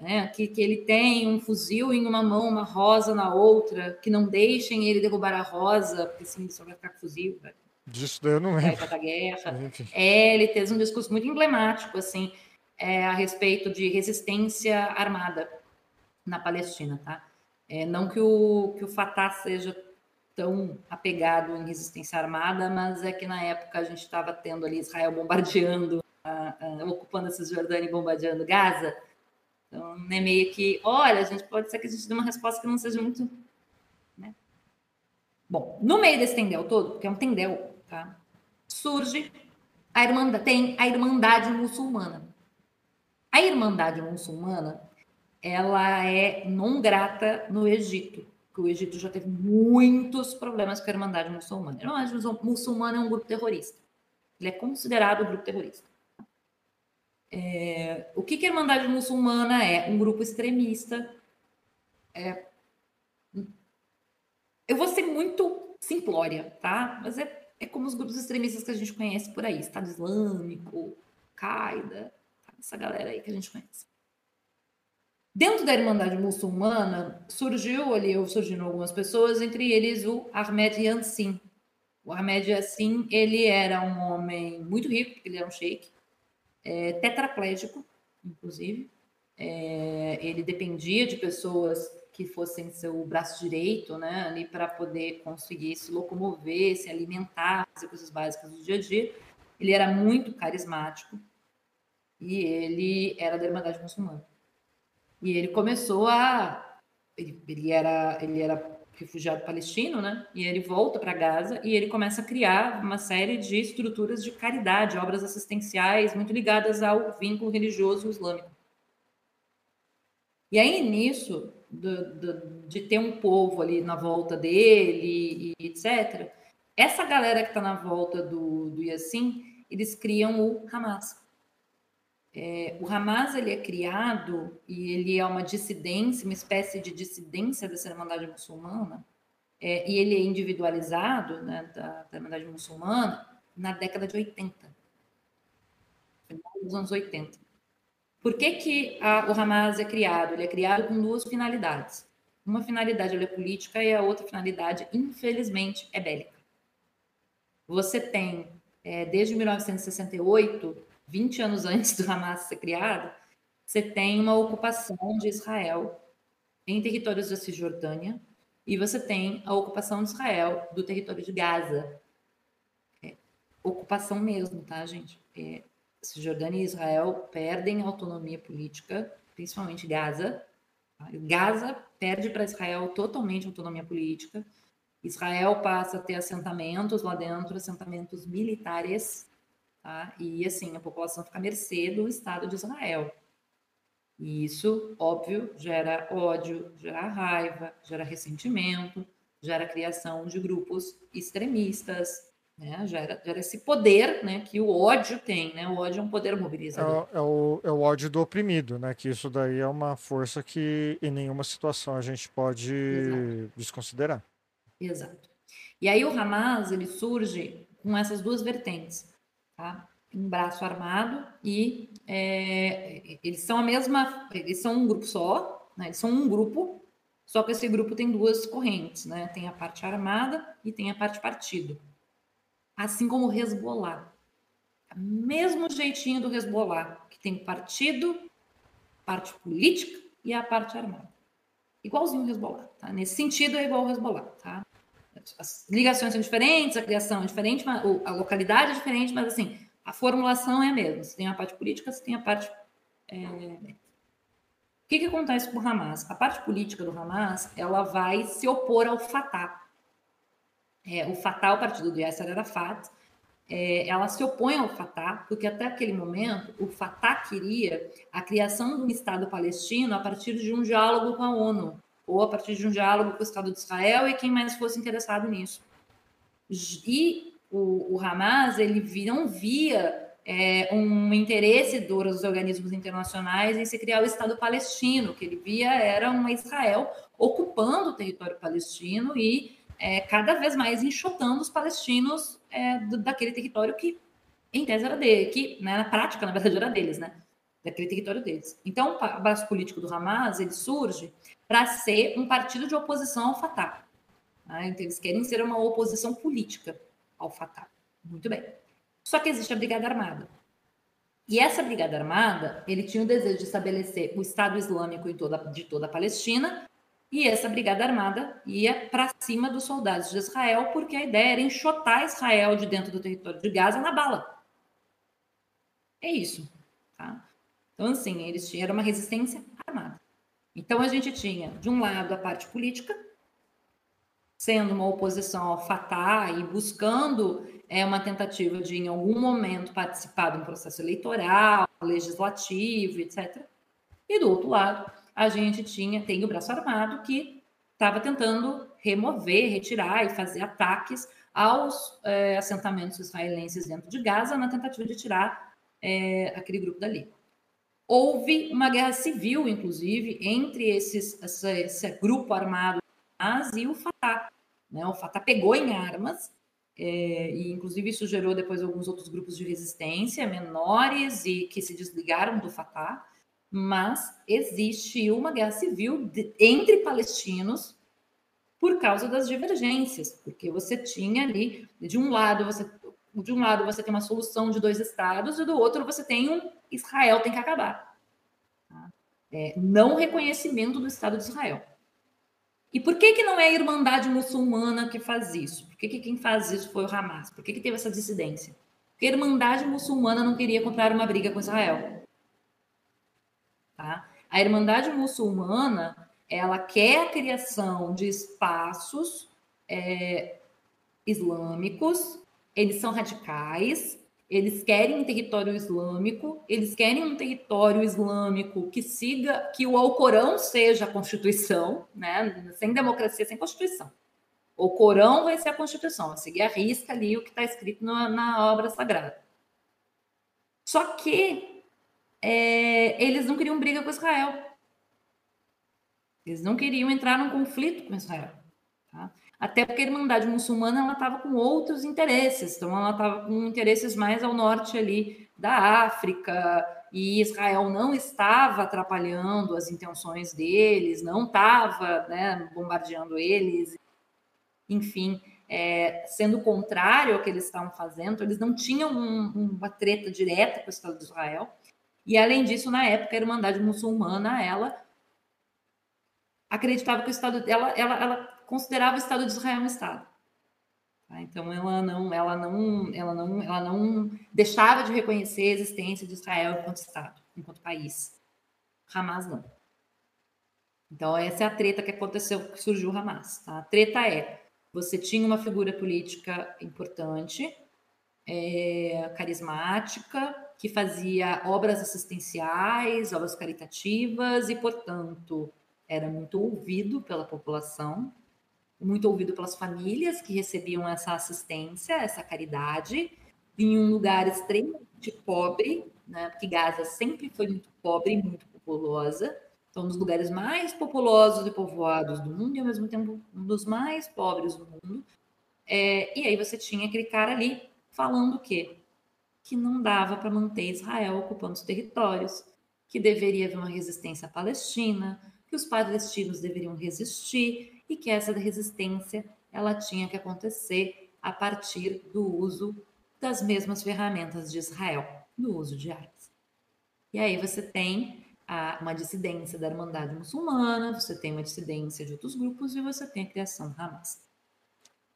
né, que, que ele tem um fuzil em uma mão, uma rosa na outra, que não deixem ele derrubar a rosa, porque assim ele só vai ficar com fuzil. Vai, Disso daí eu não lembro. Da guerra. É, ele fez um discurso muito emblemático, assim, é, a respeito de resistência armada na Palestina, tá? É, não que o, que o Fatah seja tão apegado em resistência armada, mas é que na época a gente estava tendo ali Israel bombardeando, ocupando a Cisjordânia e bombardeando Gaza. Então, é meio que, olha, a gente pode ser que a gente dê uma resposta que não seja muito. Né? Bom, no meio desse tendel todo, que é um tendel, tá? surge a irmandade, tem a Irmandade Muçulmana. A Irmandade Muçulmana, ela é não grata no Egito que o Egito já teve muitos problemas com a Irmandade Muçulmana. A Irmandade Muçulmana é um grupo terrorista. Ele é considerado um grupo terrorista. É, o que, que a Irmandade Muçulmana é? Um grupo extremista. É, eu vou ser muito simplória, tá? Mas é, é como os grupos extremistas que a gente conhece por aí. Estado Islâmico, Qaeda, tá? essa galera aí que a gente conhece. Dentro da Irmandade Muçulmana, surgiu ali, ou surgiram algumas pessoas, entre eles o Ahmed Yansin. O Ahmed Yansin, ele era um homem muito rico, porque ele era um sheik, é, tetraplégico, inclusive. É, ele dependia de pessoas que fossem seu braço direito, né, ali para poder conseguir se locomover, se alimentar, fazer coisas básicas do dia a dia. Ele era muito carismático e ele era da Irmandade Muçulmana. E ele começou a. Ele, ele, era, ele era refugiado palestino, né? E ele volta para Gaza e ele começa a criar uma série de estruturas de caridade, obras assistenciais muito ligadas ao vínculo religioso islâmico. E aí, nisso, do, do, de ter um povo ali na volta dele e etc., essa galera que está na volta do, do Yassin, eles criam o Hamas. É, o Hamas ele é criado e ele é uma dissidência, uma espécie de dissidência da Irmandade Muçulmana, é, e ele é individualizado né, da, da Irmandade Muçulmana na década de 80, final dos anos 80. Por que, que a, o Hamas é criado? Ele é criado com duas finalidades. Uma finalidade é política e a outra finalidade, infelizmente, é bélica. Você tem, é, desde 1968, 20 anos antes do Hamas ser criado, você tem uma ocupação de Israel em territórios da Cisjordânia e você tem a ocupação de Israel do território de Gaza. É, ocupação mesmo, tá, gente? É, Cisjordânia e Israel perdem autonomia política, principalmente Gaza. Gaza perde para Israel totalmente autonomia política. Israel passa a ter assentamentos lá dentro, assentamentos militares Tá? E assim, a população fica à mercê do Estado de Israel. E isso, óbvio, gera ódio, gera raiva, gera ressentimento, gera criação de grupos extremistas, né? gera, gera esse poder né, que o ódio tem, né? O ódio é um poder mobilizador. É, é, o, é o ódio do oprimido, né? Que isso daí é uma força que em nenhuma situação a gente pode Exato. desconsiderar. Exato. E aí o Hamas ele surge com essas duas vertentes tá? Um braço armado e é, eles são a mesma, eles são um grupo só, né? Eles são um grupo, só que esse grupo tem duas correntes, né? Tem a parte armada e tem a parte partido. Assim como o Hezbollah. Mesmo jeitinho do Hezbollah, que tem partido, parte política e a parte armada. Igualzinho o Hezbollah, tá? Nesse sentido é igual ao Hezbollah, tá? As ligações são diferentes, a criação é diferente, a localidade é diferente, mas assim, a formulação é a mesma. Você tem a parte política, você tem a parte. É... O que, que acontece com o Hamas? A parte política do Hamas ela vai se opor ao Fatah. É, o Fatah, o partido do Yasser Arafat, é, ela se opõe ao Fatah, porque até aquele momento o Fatah queria a criação de um Estado palestino a partir de um diálogo com a ONU, ou a partir de um diálogo com o Estado de Israel e quem mais fosse interessado nisso. E o, o Hamas ele não via é, um interesse dos organismos internacionais em se criar o Estado palestino, que ele via era uma Israel ocupando o território palestino e é, cada vez mais enxotando os palestinos é, do, daquele território que, em tese, era dele, que né, na prática, na verdade, era deles, né? Daquele território deles. Então, o braço político do Hamas ele surge para ser um partido de oposição ao Fatah. Né? Então, eles querem ser uma oposição política ao Fatah. Muito bem. Só que existe a Brigada Armada. E essa Brigada Armada, ele tinha o desejo de estabelecer o Estado Islâmico toda, de toda a Palestina e essa brigada armada ia para cima dos soldados de Israel, porque a ideia era enxotar Israel de dentro do território de Gaza na bala. É isso. Tá? Então, assim, eles tinham uma resistência armada. Então, a gente tinha, de um lado, a parte política, sendo uma oposição ao Fatah e buscando é, uma tentativa de, em algum momento, participar de um processo eleitoral, legislativo, etc. E, do outro lado, a gente tinha tem o braço armado que estava tentando remover, retirar e fazer ataques aos é, assentamentos israelenses dentro de Gaza na tentativa de tirar é, aquele grupo dali. Houve uma guerra civil, inclusive, entre esses, esse, esse grupo armado e o Fatah. Né? O Fatah pegou em armas, é, e inclusive isso gerou depois alguns outros grupos de resistência menores e que se desligaram do Fatah mas existe uma guerra civil de, entre palestinos por causa das divergências, porque você tinha ali, de um lado você de um lado você tem uma solução de dois estados e do outro você tem um Israel tem que acabar. Tá? É, não reconhecimento do Estado de Israel. E por que, que não é a Irmandade Muçulmana que faz isso? Por que, que quem faz isso foi o Hamas? Por que, que teve essa dissidência? Porque a Irmandade Muçulmana não queria comprar uma briga com Israel. Tá? A Irmandade Muçulmana ela quer a criação de espaços é, islâmicos, eles são radicais, eles querem um território islâmico, eles querem um território islâmico que siga, que o Alcorão seja a Constituição, né? Sem democracia, sem Constituição. O Corão vai ser a Constituição, vai seguir a risca ali o que está escrito na, na obra sagrada. Só que é, eles não queriam briga com Israel. Eles não queriam entrar num conflito com Israel. Tá? Até porque a Irmandade Muçulmana ela estava com outros interesses. Então, ela estava com interesses mais ao norte ali da África, e Israel não estava atrapalhando as intenções deles, não estava né, bombardeando eles, enfim, é, sendo contrário ao que eles estavam fazendo, eles não tinham um, uma treta direta com o Estado de Israel, e além disso, na época, a Irmandade Muçulmana, ela acreditava que o Estado, ela, ela, ela considerava o Estado de Israel um Estado. Tá? Então, ela não, ela não, ela não, ela não deixava de reconhecer a existência de Israel enquanto Estado, enquanto país. Hamas não. Então, essa é a treta que aconteceu, que surgiu o Hamas. Tá? A treta é: você tinha uma figura política importante, é, carismática, que fazia obras assistenciais, obras caritativas e, portanto, era muito ouvido pela população, muito ouvido pelas famílias que recebiam essa assistência, essa caridade, em um lugar extremamente pobre, né? Porque Gaza sempre foi muito pobre e muito populosa. Então, um dos lugares mais populosos e povoados do mundo e, ao mesmo tempo, um dos mais pobres do mundo. É, e aí você tinha aquele cara ali falando o quê? que não dava para manter Israel ocupando os territórios, que deveria haver uma resistência palestina, que os palestinos deveriam resistir e que essa resistência ela tinha que acontecer a partir do uso das mesmas ferramentas de Israel, do uso de armas. E aí você tem a, uma dissidência da Irmandade Muçulmana, você tem uma dissidência de outros grupos e você tem a criação Hamas.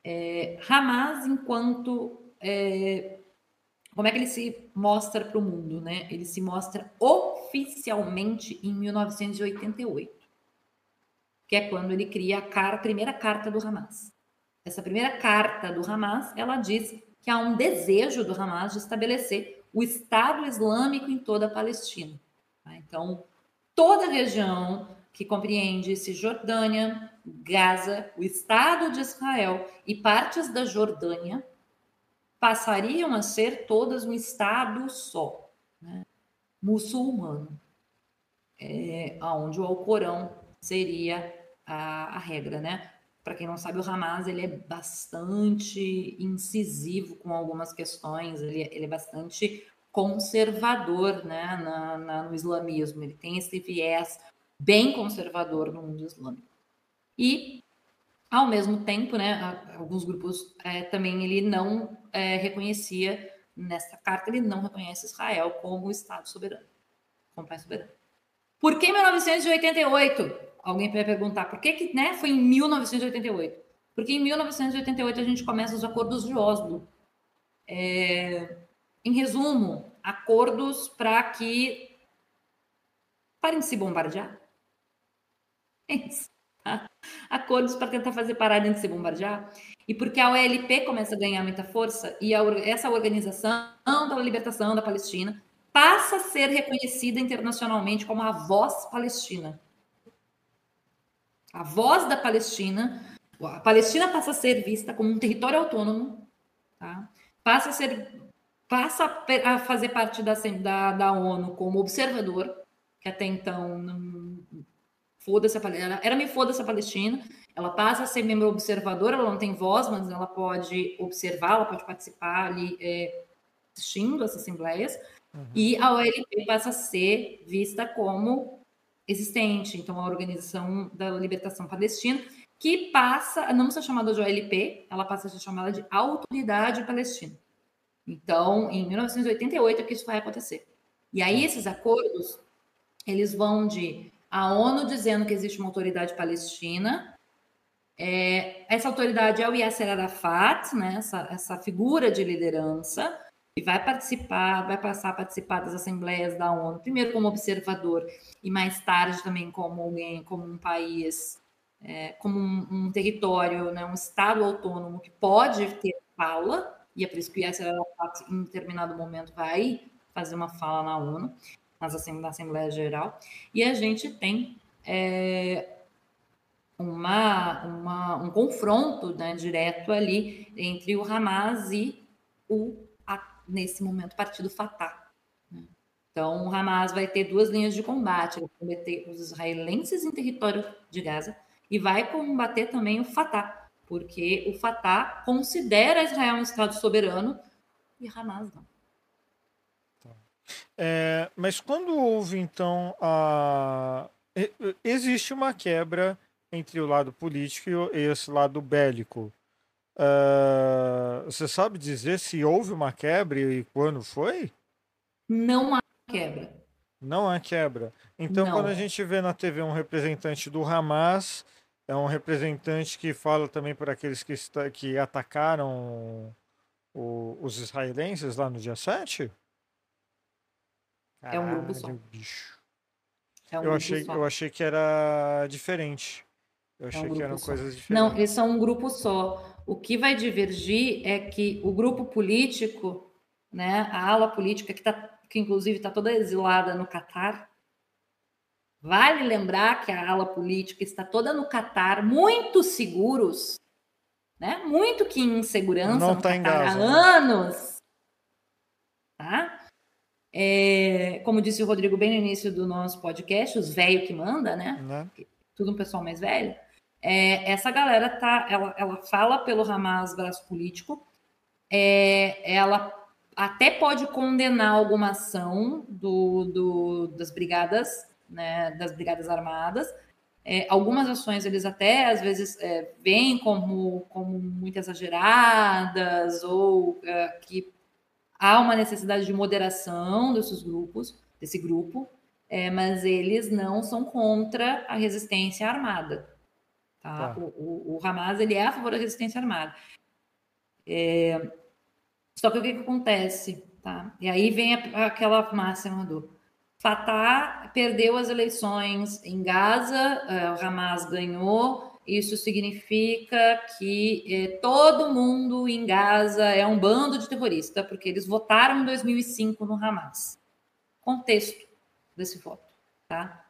É, Hamas, enquanto é, como é que ele se mostra para o mundo, né? Ele se mostra oficialmente em 1988, que é quando ele cria a, a primeira carta do Hamas. Essa primeira carta do Hamas, ela diz que há um desejo do Hamas de estabelecer o Estado Islâmico em toda a Palestina. Tá? Então, toda a região que compreende Cisjordânia, Gaza, o Estado de Israel e partes da Jordânia passariam a ser todas um Estado só, né? muçulmano, é, onde o Alcorão seria a, a regra, né? Para quem não sabe, o Hamas ele é bastante incisivo com algumas questões, ele, ele é bastante conservador né, na, na, no islamismo, ele tem esse viés bem conservador no mundo islâmico. E, ao mesmo tempo, né, alguns grupos é, também ele não é, reconhecia, nessa carta, ele não reconhece Israel como Estado soberano, como pai soberano. Por que 1988? Alguém vai perguntar, por que, que né, foi em 1988? Porque em 1988 a gente começa os acordos de Oslo. É, em resumo, acordos para que parem de se bombardear. É isso. Tá? Acordos para tentar fazer pararem de se bombardear. E porque a OLP começa a ganhar muita força e a, essa organização da libertação da Palestina passa a ser reconhecida internacionalmente como a voz palestina. A voz da Palestina, a Palestina passa a ser vista como um território autônomo, tá? passa a ser passa a fazer parte da, da, da ONU como observador, que até então não foda-se a Palestina, era me foda-se a Palestina, ela passa a ser membro observador, ela não tem voz, mas ela pode observar, ela pode participar ali é, assistindo essas assembleias, uhum. e a OLP passa a ser vista como existente, então a Organização da Libertação Palestina, que passa a não ser chamada de OLP, ela passa a ser chamada de Autoridade Palestina. Então, em 1988 é que isso vai acontecer. E aí esses acordos, eles vão de a ONU dizendo que existe uma autoridade palestina, é, essa autoridade é o Yasser Arafat, né, essa, essa figura de liderança, e vai participar, vai passar a participar das assembleias da ONU, primeiro como observador e mais tarde também como alguém, como um país, é, como um, um, território, né, um estado autônomo que pode ter fala, e é por isso que Yasser Arafat, em determinado momento, vai fazer uma fala na ONU, nas na Assembleia Geral, e a gente tem é, uma, uma, um confronto né, direto ali entre o Hamas e o, nesse momento, Partido Fatah. Né? Então, o Hamas vai ter duas linhas de combate, ele vai combater os israelenses em território de Gaza e vai combater também o Fatah, porque o Fatah considera Israel um Estado soberano e Hamas não. Tá. É, mas quando houve, então, a. Existe uma quebra entre o lado político e esse lado bélico. Uh, você sabe dizer se houve uma quebra e quando foi? Não há quebra. Não há quebra. Então, Não. quando a gente vê na TV um representante do Hamas é um representante que fala também por aqueles que, está, que atacaram o, os israelenses lá no dia 7? Caralho, é um grupo só. Bicho. É um eu, achei, só. eu achei que era diferente. Eu achei é um que eram só. coisas diferentes. Não, esse é um grupo só. O que vai divergir é que o grupo político, né, a ala política, que, tá, que inclusive está toda exilada no Catar, Vale lembrar que a ala política está toda no Catar, muito seguros, né? muito que em segurança Não tá em Gaza, há né? anos. Tá? É, como disse o Rodrigo bem no início do nosso podcast, os velhos que manda, né? né? Tudo um pessoal mais velho. É, essa galera tá, ela, ela fala pelo Hamas braço político, é, ela até pode condenar alguma ação do, do, das brigadas né, das Brigadas Armadas. É, algumas ações eles até às vezes é, veem como, como muito exageradas ou é, que há uma necessidade de moderação desses grupos, desse grupo, é, mas eles não são contra a resistência armada. Tá? tá. O, o, o, Hamas ele é a favor da resistência armada. É, só que o que, que acontece? Tá? E aí vem a, aquela máxima do Fatah perdeu as eleições em Gaza, uh, o Hamas ganhou. Isso significa que eh, todo mundo em Gaza é um bando de terrorista, porque eles votaram em 2005 no Hamas. Contexto desse voto, tá?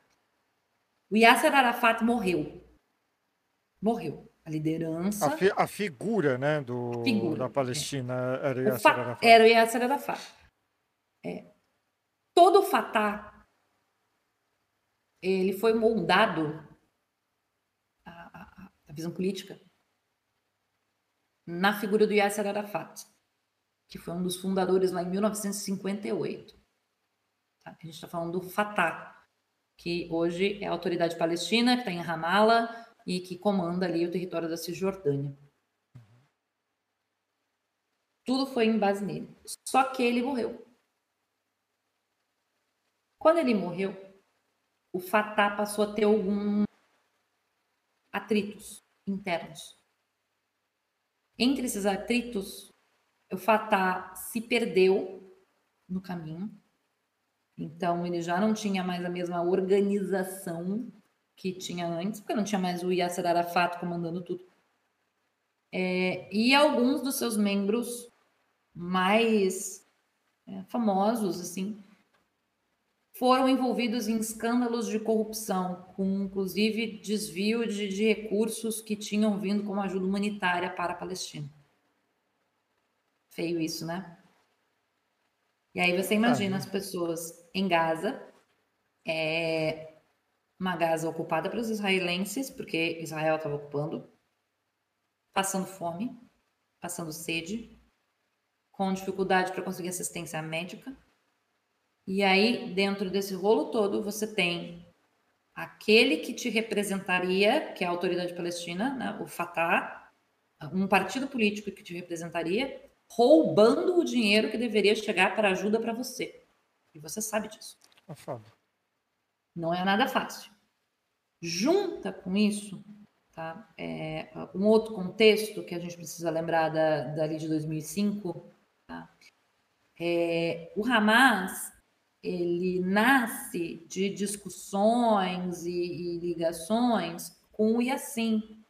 O Yasser Arafat morreu. Morreu. A liderança. A, fi, a figura, né, do, figura, da Palestina é. era o Yasser Arafat. Era o Yasser Arafat. É. Todo o Fatah ele foi moldado a, a, a visão política na figura do Yasser Arafat, que foi um dos fundadores lá em 1958. Tá? A gente está falando do Fatah, que hoje é a autoridade palestina, que está em Ramallah e que comanda ali o território da Cisjordânia. Tudo foi em base nele. Só que ele morreu. Quando ele morreu, o Fatah passou a ter alguns atritos internos. Entre esses atritos, o Fatah se perdeu no caminho. Então, ele já não tinha mais a mesma organização que tinha antes, porque não tinha mais o Yasser Arafat comandando tudo. É, e alguns dos seus membros mais é, famosos, assim, foram envolvidos em escândalos de corrupção, com inclusive desvio de, de recursos que tinham vindo como ajuda humanitária para a Palestina. Feio isso, né? E aí você imagina as pessoas em Gaza, é, uma Gaza ocupada pelos israelenses, porque Israel estava ocupando, passando fome, passando sede, com dificuldade para conseguir assistência médica, e aí, dentro desse rolo todo, você tem aquele que te representaria, que é a autoridade palestina, né, o Fatah, um partido político que te representaria, roubando o dinheiro que deveria chegar para ajuda para você. E você sabe disso. É foda. Não é nada fácil. Junta com isso, tá? É, um outro contexto que a gente precisa lembrar da, da lei de 2005, tá? É, o Hamas ele nasce de discussões e, e ligações com o Yassin.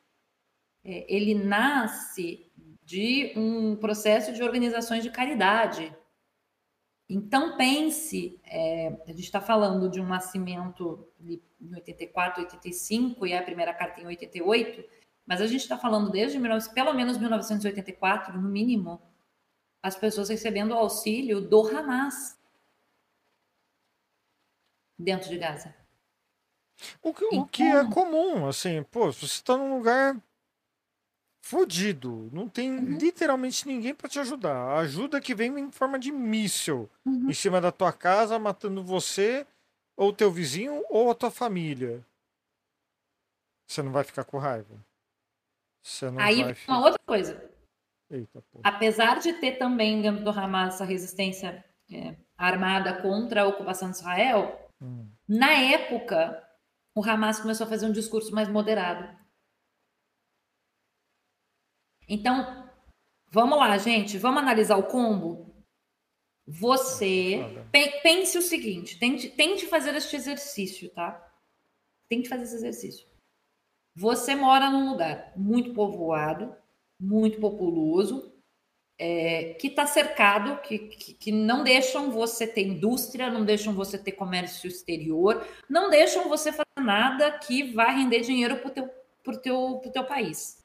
É, ele nasce de um processo de organizações de caridade. Então, pense, é, a gente está falando de um nascimento em 84, 85 e a primeira carta em 88, mas a gente está falando desde pelo menos 1984, no mínimo, as pessoas recebendo auxílio do Hamas dentro de Gaza. O que, então... o que é então comum, assim, pô, você está num lugar fudido, não tem uhum. literalmente ninguém para te ajudar. A ajuda que vem em forma de míssil uhum. em cima da tua casa, matando você, ou teu vizinho, ou a tua família. Você não vai ficar com raiva. Você não Aí, vai uma outra coisa. Eita, Apesar de ter também dentro do Hamas essa resistência é, armada contra a ocupação de Israel, Hum. Na época, o Hamas começou a fazer um discurso mais moderado. Então, vamos lá, gente, vamos analisar o combo. Você pense o seguinte: tente, tente fazer este exercício, tá? Tente fazer esse exercício. Você mora num lugar muito povoado, muito populoso, é, que está cercado, que, que, que, não deixam você ter indústria, não deixam você ter comércio exterior, não deixam você fazer nada que vai render dinheiro para o teu, pro teu, teu país.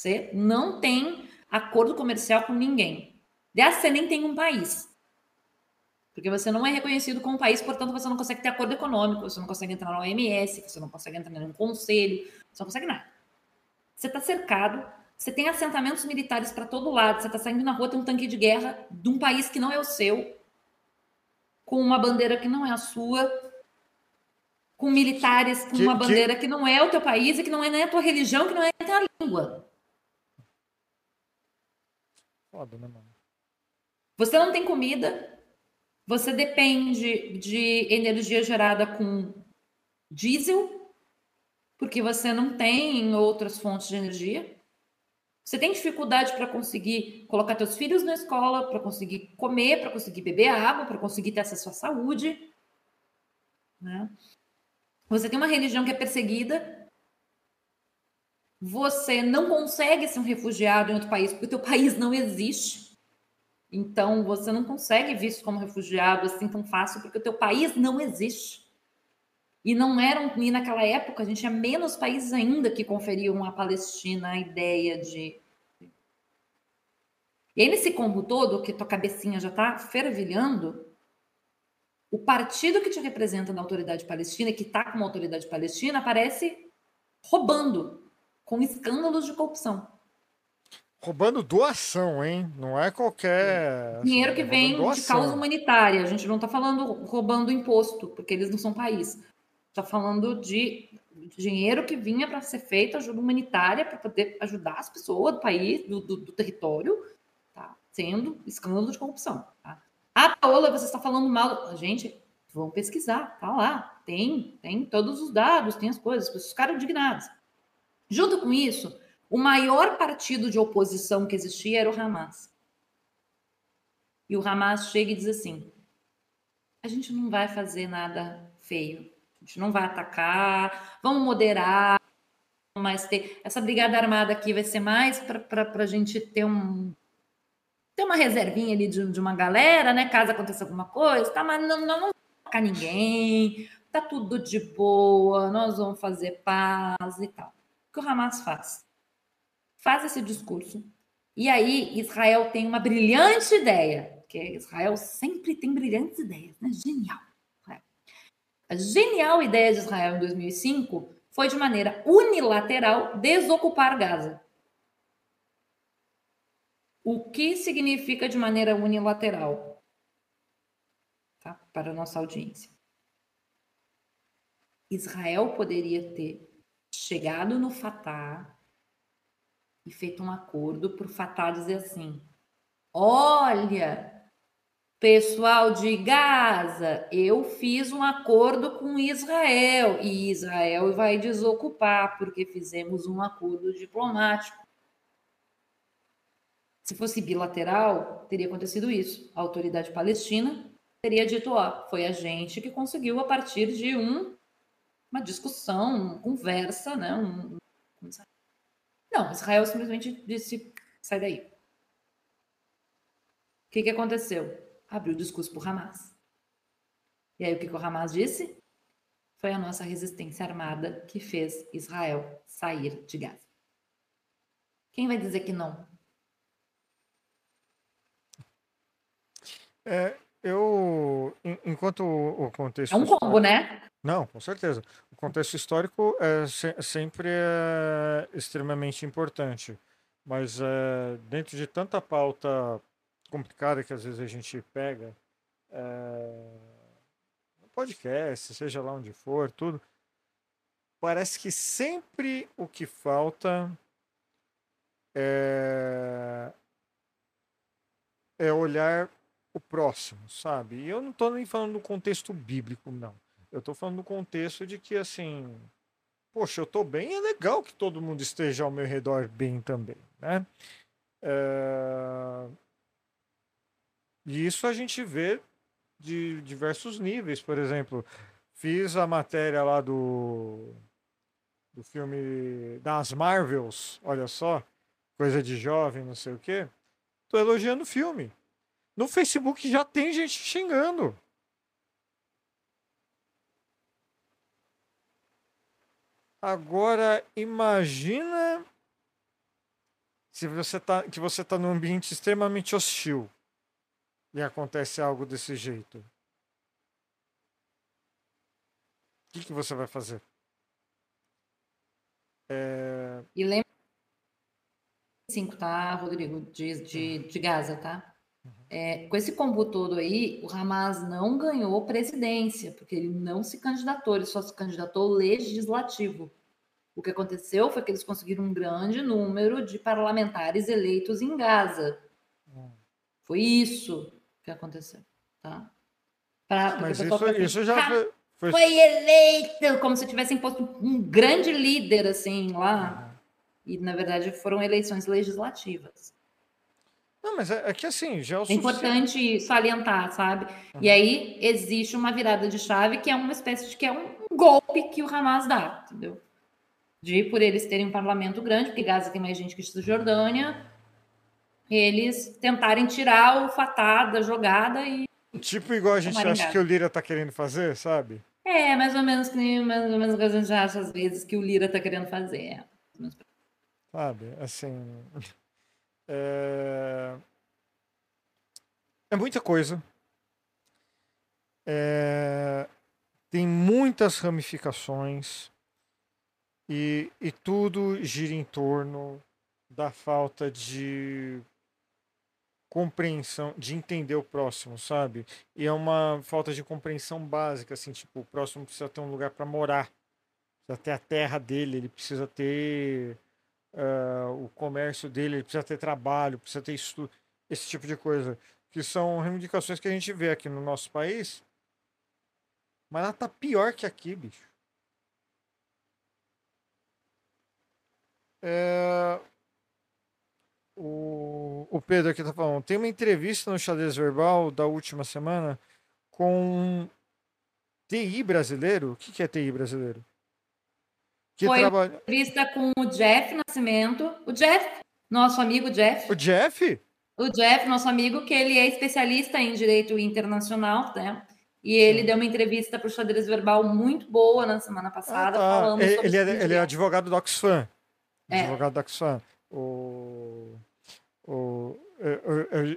Você não tem acordo comercial com ninguém. Aliás, você nem tem um país. Porque você não é reconhecido como país, portanto, você não consegue ter acordo econômico, você não consegue entrar na OMS, você não consegue entrar em um conselho, você não consegue nada. Você está cercado você tem assentamentos militares para todo lado. Você está saindo na rua, tem um tanque de guerra de um país que não é o seu, com uma bandeira que não é a sua, com militares com que, uma bandeira que... que... não é o teu país e que não é nem a tua religião, que não é a tua língua. Foda, né, mano? Você não tem comida, você depende de energia gerada com diesel, porque você não tem outras fontes de energia. Você tem dificuldade para conseguir colocar teus filhos na escola, para conseguir comer, para conseguir beber água, para conseguir ter acesso à saúde. Né? Você tem uma religião que é perseguida, você não consegue ser um refugiado em outro país porque o teu país não existe. Então, você não consegue visto como refugiado assim tão fácil porque o teu país não existe. E não eram, e naquela época, a gente tinha menos países ainda que conferiam à Palestina a ideia de. E aí, nesse combo todo, que tua cabecinha já está fervilhando, o partido que te representa na autoridade palestina, que está com a autoridade palestina, aparece roubando, com escândalos de corrupção. Roubando doação, hein? Não é qualquer. Assim, Dinheiro que vem de causa humanitária. A gente não está falando roubando imposto, porque eles não são país. Está falando de dinheiro que vinha para ser feito ajuda humanitária para poder ajudar as pessoas do país, do, do, do território, tá? sendo escândalo de corrupção. Tá? Ah, Paola, você está falando mal. Gente, vão pesquisar, tá lá. Tem, tem todos os dados, tem as coisas, as pessoas ficaram indignadas. Junto com isso, o maior partido de oposição que existia era o Hamas. E o Hamas chega e diz assim: a gente não vai fazer nada feio a gente não vai atacar, vamos moderar, mas ter essa brigada armada aqui vai ser mais para a gente ter um ter uma reservinha ali de, de, uma galera, né? Caso aconteça alguma coisa, tá? Mas não, não, não vai ninguém, tá tudo de boa, nós vamos fazer paz e tal. Que o Hamas faz? Faz esse discurso. E aí Israel tem uma brilhante ideia, que Israel sempre tem brilhantes ideias, né? Genial. A genial ideia de Israel em 2005 foi, de maneira unilateral, desocupar Gaza. O que significa de maneira unilateral? Tá? Para a nossa audiência. Israel poderia ter chegado no Fatah e feito um acordo para o Fatah dizer assim: olha, Pessoal de Gaza, eu fiz um acordo com Israel e Israel vai desocupar porque fizemos um acordo diplomático. Se fosse bilateral, teria acontecido isso. A autoridade palestina teria dito: ó, foi a gente que conseguiu a partir de um, uma discussão, uma conversa, né? Um, não, Israel simplesmente disse: sai daí. O que, que aconteceu? abriu o discurso para o Hamas. E aí o que, que o Hamas disse? Foi a nossa resistência armada que fez Israel sair de Gaza. Quem vai dizer que não? É, eu, enquanto o contexto. É um combo, né? Não, com certeza. O contexto histórico é, sempre é extremamente importante. Mas é, dentro de tanta pauta complicada que às vezes a gente pega é, podcast, seja lá onde for, tudo. Parece que sempre o que falta é, é olhar o próximo, sabe? E eu não estou nem falando do contexto bíblico, não. Eu estou falando do contexto de que, assim, poxa, eu estou bem, é legal que todo mundo esteja ao meu redor bem também, né? É... E isso a gente vê de diversos níveis. Por exemplo, fiz a matéria lá do, do filme das Marvels, olha só, coisa de jovem, não sei o quê. Tô elogiando o filme. No Facebook já tem gente xingando. Agora imagina se você tá que você está num ambiente extremamente hostil e acontece algo desse jeito, o que, que você vai fazer? É... E lembra 5, tá, Rodrigo? De, de, de Gaza, tá? É, com esse combo todo aí, o Hamas não ganhou presidência, porque ele não se candidatou, ele só se candidatou legislativo. O que aconteceu foi que eles conseguiram um grande número de parlamentares eleitos em Gaza. Uhum. Foi isso que aconteceu, tá? Pra, Mas isso, isso já foi, foi... foi... eleito, como se tivessem posto um grande líder assim lá. E na verdade foram eleições legislativas. Não, mas é, é que assim, já é o É importante salientar, sabe? E aí existe uma virada de chave que é uma espécie de que é um golpe que o Hamas dá, entendeu? De por eles terem um parlamento grande, porque Gaza tem mais gente que Cisjordânia, eles tentarem tirar o Fatah da jogada e Tipo igual a gente acha que o Lira tá querendo fazer, sabe? é mais ou menos que mais ou menos o que a gente acha às vezes que o Lira tá querendo fazer. Sabe? Assim. É, é muita coisa. É, Tem muitas ramificações. E, e tudo gira em torno da falta de compreensão, de entender o próximo, sabe? E é uma falta de compreensão básica, assim, tipo, o próximo precisa ter um lugar para morar, precisa ter a terra dele, ele precisa ter ah, o comércio dele, ele precisa ter trabalho, precisa ter estudo, esse tipo de coisa, que são reivindicações que a gente vê aqui no nosso país, mas ela tá pior que aqui, bicho. É, O, o Pedro aqui tá falando, tem uma entrevista no Xadrez Verbal da última semana com um TI brasileiro. O que, que é TI brasileiro? Que Foi. trabalha. Entrevista com o Jeff Nascimento. O Jeff, nosso amigo Jeff. O Jeff? O Jeff, nosso amigo, que ele é especialista em direito internacional, né? E ele Sim. deu uma entrevista para o Xadrez Verbal muito boa na semana Ah, passada, tá. falando Ele, sobre ele é, ele é advogado do Oxfam. É. Advogado do Oxfam. O, o,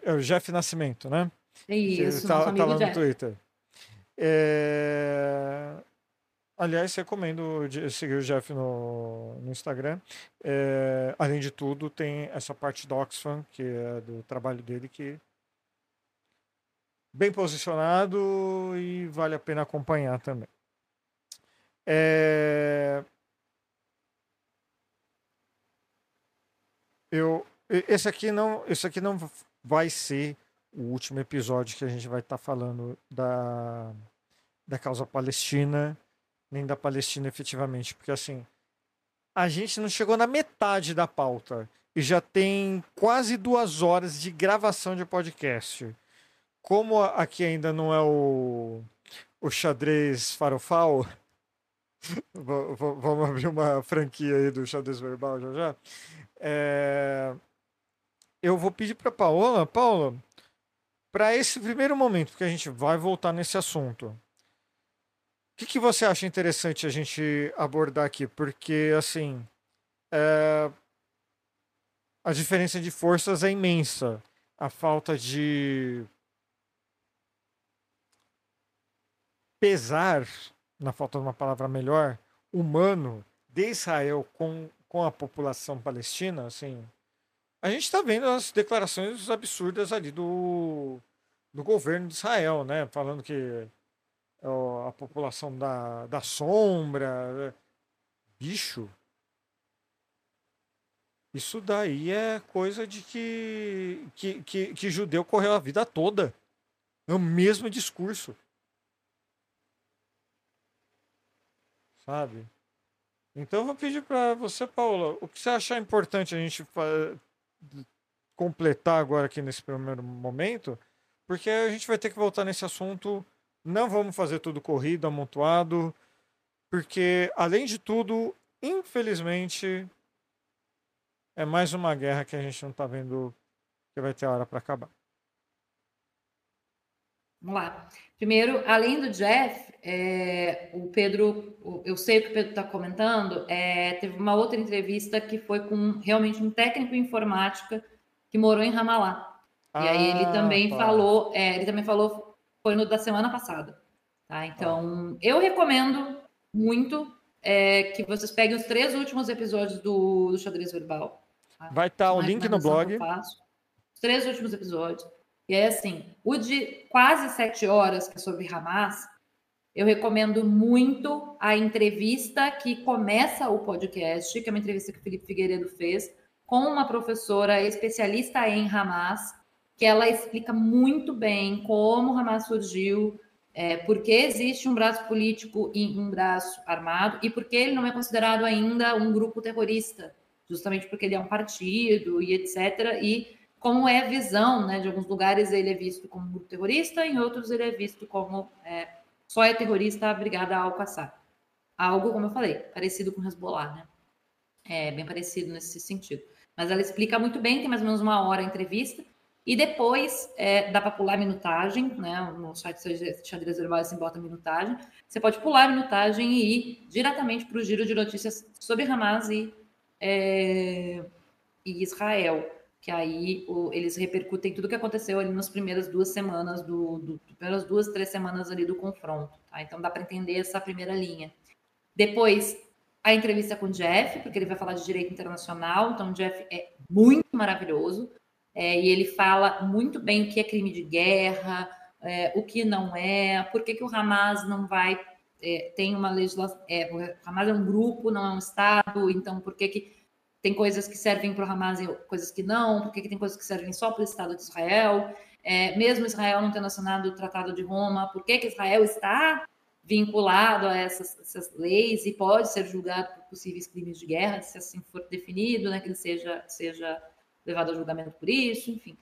é o Jeff Nascimento, né? Isso, tá, nosso tá amigo lá no Jeff. Twitter. É, Aliás, recomendo seguir o Jeff no, no Instagram. É, Além de tudo, tem essa parte do Oxfam, que é do trabalho dele, que bem posicionado e vale a pena acompanhar também. É, Eu, esse aqui não, esse aqui não vai ser o último episódio que a gente vai estar falando da, da causa palestina, nem da Palestina efetivamente, porque assim, a gente não chegou na metade da pauta e já tem quase duas horas de gravação de podcast. Como aqui ainda não é o, o xadrez farofal, va- va- vamos abrir uma franquia aí do xadrez verbal já já. É, eu vou pedir para Paola, Paula, para esse primeiro momento, porque a gente vai voltar nesse assunto. Que, que você acha interessante a gente abordar aqui? Porque, assim, é, a diferença de forças é imensa. A falta de pesar, na falta de uma palavra melhor, humano de Israel com, com a população palestina, assim, a gente está vendo as declarações absurdas ali do, do governo de Israel, né? Falando que a população da, da sombra. Bicho. Isso daí é coisa de que, que, que, que judeu correu a vida toda. É o mesmo discurso. Sabe? Então eu vou pedir para você, Paula, o que você achar importante a gente completar agora aqui nesse primeiro momento, porque a gente vai ter que voltar nesse assunto. Não vamos fazer tudo corrido, amontoado, porque além de tudo, infelizmente, é mais uma guerra que a gente não está vendo que vai ter hora para acabar. Vamos lá. Primeiro, além do Jeff, é, o Pedro, eu sei o que o Pedro está comentando, é, teve uma outra entrevista que foi com realmente um técnico em informática que morou em Ramallah. E aí ele Ah, também tá. falou, é, ele também falou, foi no da semana passada. Tá? Então, eu recomendo muito é, que vocês peguem os três últimos episódios do, do Xadrez Verbal. tá? Vai estar o Uma link no blog. Os três últimos episódios. E é assim, o de quase sete horas, que é sobre Hamas, eu recomendo muito a entrevista que começa o podcast, que é uma entrevista que o Felipe Figueiredo fez, com uma professora especialista em Hamas, que ela explica muito bem como o Hamas surgiu, é, por que existe um braço político e um braço armado, e por que ele não é considerado ainda um grupo terrorista justamente porque ele é um partido e etc. E como é a visão, né? De alguns lugares ele é visto como um grupo terrorista, em outros ele é visto como é, só é terrorista a brigada Al-Qassar. Algo, como eu falei, parecido com Hezbollah, né? É bem parecido nesse sentido. Mas ela explica muito bem, tem mais ou menos uma hora a entrevista. E depois é, dá para pular a minutagem, né? No site Xadrez Verbal assim bota minutagem. Você pode pular a minutagem e ir diretamente para o giro de notícias sobre Hamas e, é, e Israel. Que aí o, eles repercutem tudo o que aconteceu ali nas primeiras duas semanas do, do primeiras duas, três semanas ali do confronto. Tá? Então dá para entender essa primeira linha. Depois a entrevista com o Jeff, porque ele vai falar de direito internacional. Então, o Jeff é muito maravilhoso. É, e ele fala muito bem o que é crime de guerra, é, o que não é, por que, que o Hamas não vai. É, tem uma legislação. É, o Hamas é um grupo, não é um Estado, então por que, que tem coisas que servem para o Hamas e coisas que não? Por que, que tem coisas que servem só para o Estado de Israel? É, mesmo Israel não tendo assinado o Tratado de Roma, por que, que Israel está vinculado a essas, essas, leis e pode ser julgado por possíveis crimes de guerra, se assim for definido, né, que ele seja, seja levado a julgamento por isso, enfim.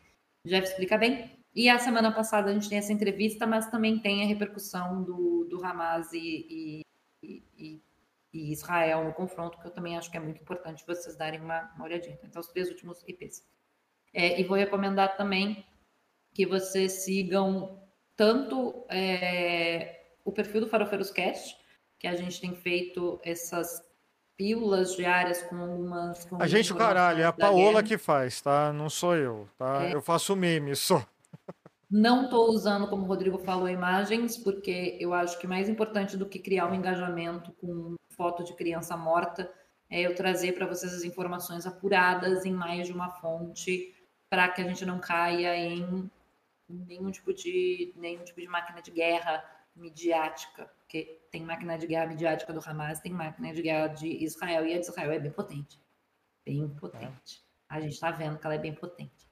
Jeff explica bem. E a semana passada a gente tem essa entrevista, mas também tem a repercussão do, do Hamas e, e, e, e Israel no confronto, que eu também acho que é muito importante vocês darem uma, uma olhadinha. Então, os três últimos IPs. É, e vou recomendar também que vocês sigam tanto é, o perfil do Farofeiros Cast, que a gente tem feito essas pílulas diárias com algumas. Com a gente, caralho, é a Paola que faz, tá? Não sou eu, tá? É. Eu faço meme só. Não estou usando, como o Rodrigo falou, imagens, porque eu acho que mais importante do que criar um engajamento com foto de criança morta é eu trazer para vocês as informações apuradas em mais de uma fonte, para que a gente não caia em nenhum tipo de nenhum tipo de máquina de guerra midiática, porque tem máquina de guerra midiática do Hamas, tem máquina de guerra de Israel, e a de Israel é bem potente. Bem potente. A gente está vendo que ela é bem potente.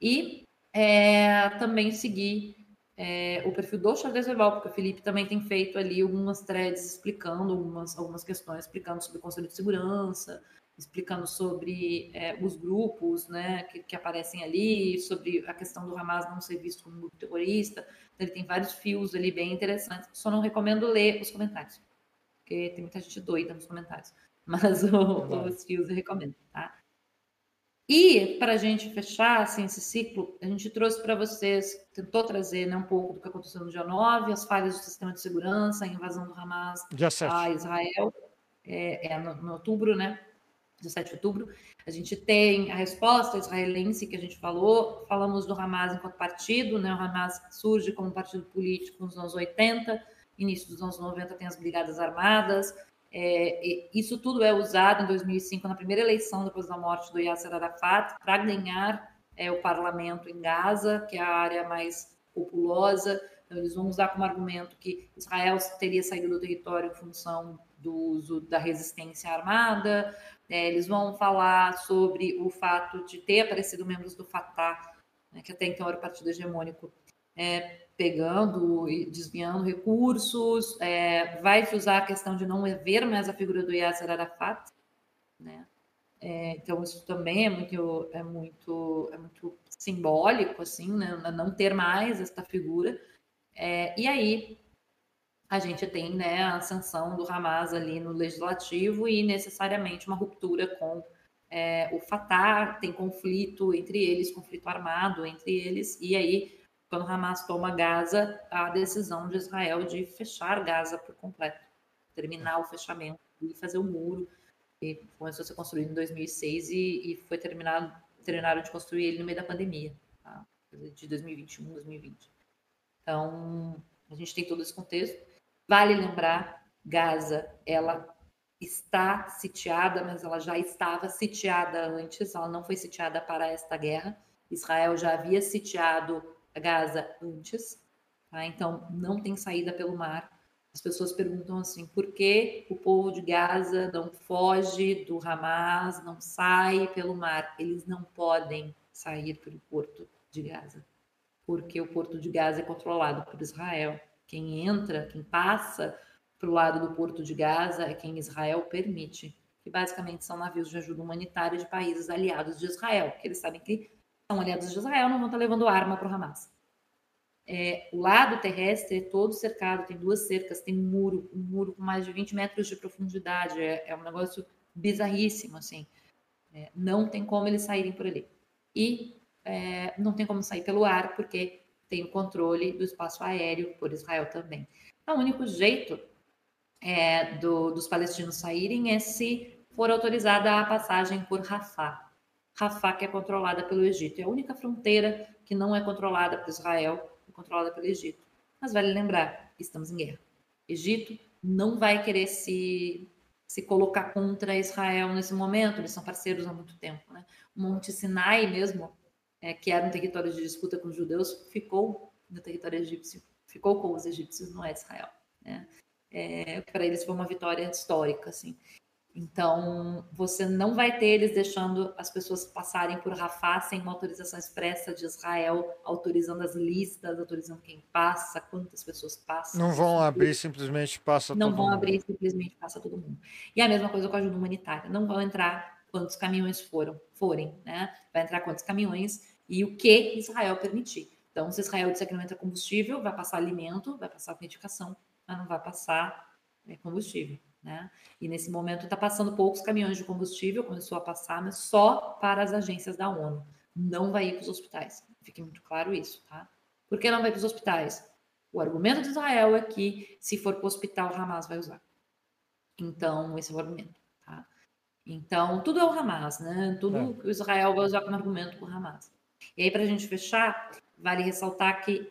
E é, também seguir é, o perfil do Xadrez Verbal, porque o Felipe também tem feito ali algumas threads explicando algumas, algumas questões, explicando sobre o Conselho de Segurança, explicando sobre é, os grupos né, que, que, aparecem ali, sobre a questão do Hamas não ser visto como um grupo terrorista. Então, ele tem vários fios ali bem interessantes. Só não recomendo ler os comentários, porque tem muita gente doida nos comentários. Mas o, os fios eu recomendo, tá? E para a gente fechar assim, esse ciclo, a gente trouxe para vocês, tentou trazer né, um pouco do que aconteceu no dia 9, as falhas do sistema de segurança, a invasão do Hamas a Israel, é, é no, no outubro, né? 17 de outubro. A gente tem a resposta israelense que a gente falou, falamos do Hamas enquanto partido, né? O Hamas surge como partido político nos anos 80, início dos anos 90 tem as Brigadas Armadas. É, isso tudo é usado em 2005 na primeira eleição depois da morte do Yasser Arafat para ganhar é, o parlamento em Gaza, que é a área mais populosa. Então, eles vão usar como argumento que Israel teria saído do território em função do uso da resistência armada. É, eles vão falar sobre o fato de ter aparecido membros do Fatah, né, que até então era o partido hegemônico, é, pegando e desviando recursos. É, vai se usar a questão de não ver mais a figura do Yasser Arafat, né? É, então isso também é muito é muito é muito simbólico assim né não ter mais esta figura é, e aí a gente tem né, a sanção do Hamas ali no legislativo e necessariamente uma ruptura com é, o Fatah, tem conflito entre eles, conflito armado entre eles, e aí, quando o Hamas toma Gaza, a decisão de Israel de fechar Gaza por completo, terminar o fechamento e fazer o muro, que começou a ser construído em 2006 e, e foi terminado, terminaram de construir ele no meio da pandemia, tá? de 2021, 2020. Então, a gente tem todo esse contexto. Vale lembrar, Gaza, ela está sitiada, mas ela já estava sitiada antes, ela não foi sitiada para esta guerra. Israel já havia sitiado Gaza antes, tá? então não tem saída pelo mar. As pessoas perguntam assim: por que o povo de Gaza não foge do Hamas, não sai pelo mar? Eles não podem sair pelo porto de Gaza, porque o porto de Gaza é controlado por Israel. Quem entra, quem passa para o lado do porto de Gaza é quem Israel permite, que basicamente são navios de ajuda humanitária de países aliados de Israel, que eles sabem que são aliados de Israel, não vão estar levando arma para o Hamas. É, o lado terrestre é todo cercado, tem duas cercas, tem um muro, um muro com mais de 20 metros de profundidade, é, é um negócio bizarríssimo, assim. É, não tem como eles saírem por ali. E é, não tem como sair pelo ar, porque tem o controle do espaço aéreo por Israel também. Então, o único jeito é, do, dos palestinos saírem é se for autorizada a passagem por Rafah. Rafah, que é controlada pelo Egito. É a única fronteira que não é controlada por Israel, é controlada pelo Egito. Mas vale lembrar, estamos em guerra. Egito não vai querer se, se colocar contra Israel nesse momento, eles são parceiros há muito tempo. Né? O Monte Sinai mesmo, é, que era um território de disputa com os judeus, ficou no território egípcio, ficou com os egípcios, não é Israel. Né? É, para eles foi uma vitória histórica, assim. Então, você não vai ter eles deixando as pessoas passarem por Rafah sem uma autorização expressa de Israel, autorizando as listas, autorizando quem passa, quantas pessoas passam. Não vão abrir simplesmente passa não todo vão mundo. abrir simplesmente passa todo mundo. E a mesma coisa com a ajuda humanitária. Não vão entrar quantos caminhões foram, forem, né? Vai entrar quantos caminhões e o que Israel permitir. Então, se Israel disser que não entra combustível, vai passar alimento, vai passar medicação, mas não vai passar é, combustível. Né? E nesse momento está passando poucos caminhões de combustível, começou a passar, mas só para as agências da ONU. Não vai ir para os hospitais. Fique muito claro isso, tá? Por que não vai para os hospitais? O argumento de Israel é que se for para o hospital, Hamas vai usar. Então, esse é o argumento, tá? Então, tudo é o Hamas, né? Tudo É. o Israel vai usar como argumento para o Hamas. E aí, para a gente fechar, vale ressaltar que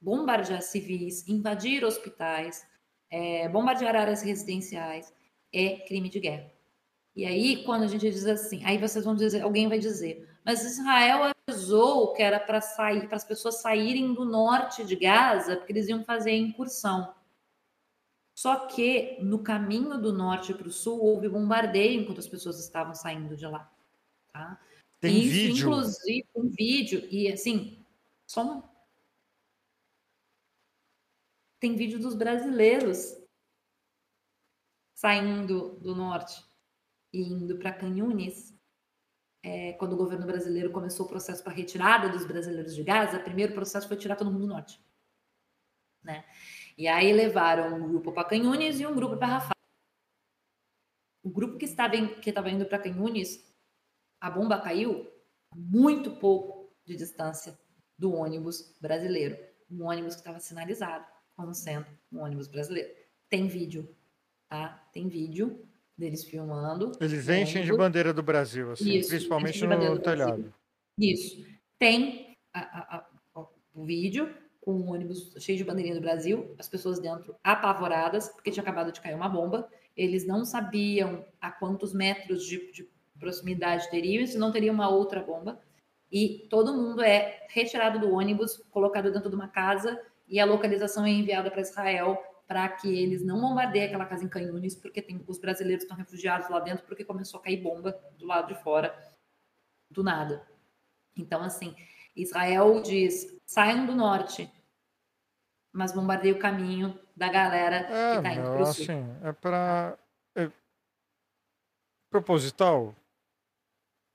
bombardear civis, invadir hospitais, é, bombardear áreas residenciais é crime de guerra. E aí, quando a gente diz assim, aí vocês vão dizer, alguém vai dizer, mas Israel avisou que era para sair, para as pessoas saírem do norte de Gaza, porque eles iam fazer a incursão. Só que no caminho do norte para o sul houve bombardeio enquanto as pessoas estavam saindo de lá. Tá? Tem Isso, vídeo. inclusive, um vídeo, e assim, só um... Tem vídeo dos brasileiros saindo do norte e indo para Canhunes. É, quando o governo brasileiro começou o processo para retirada dos brasileiros de Gaza, o primeiro processo foi tirar todo mundo do norte. Né? E aí levaram um grupo para Canhunes e um grupo para Rafah. O grupo que estava, em, que estava indo para Canhunes, a bomba caiu muito pouco de distância do ônibus brasileiro. Um ônibus que estava sinalizado como sendo um ônibus brasileiro. Tem vídeo, tá? Tem vídeo deles filmando. Eles enchem de bandeira do Brasil, assim, Isso, principalmente no Brasil. telhado. Isso. Tem a- a- a- o vídeo com um ônibus cheio de bandeirinha do Brasil, as pessoas dentro apavoradas, porque tinha acabado de cair uma bomba. Eles não sabiam a quantos metros de, de proximidade teriam, se não teria uma outra bomba. E todo mundo é retirado do ônibus, colocado dentro de uma casa, e a localização é enviada para Israel para que eles não bombardeiem aquela casa em Canhunes, porque tem, os brasileiros estão refugiados lá dentro, porque começou a cair bomba do lado de fora, do nada. Então, assim, Israel diz: saiam do norte, mas bombardeia o caminho da galera É, que tá indo meu, pro sul. assim, é para é proposital.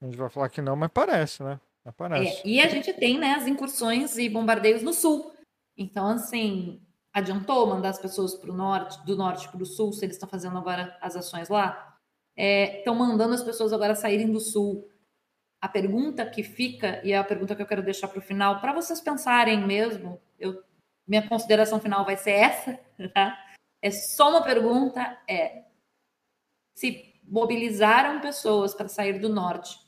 A gente vai falar que não, mas parece, né? Parece. É, e a gente tem né, as incursões e bombardeios no sul. Então, assim, adiantou mandar as pessoas para o norte, do norte para o sul, se eles estão fazendo agora as ações lá? Estão mandando as pessoas agora saírem do sul. A pergunta que fica, e é a pergunta que eu quero deixar para o final, para vocês pensarem mesmo, eu, minha consideração final vai ser essa, tá? É só uma pergunta, é se mobilizaram pessoas para sair do norte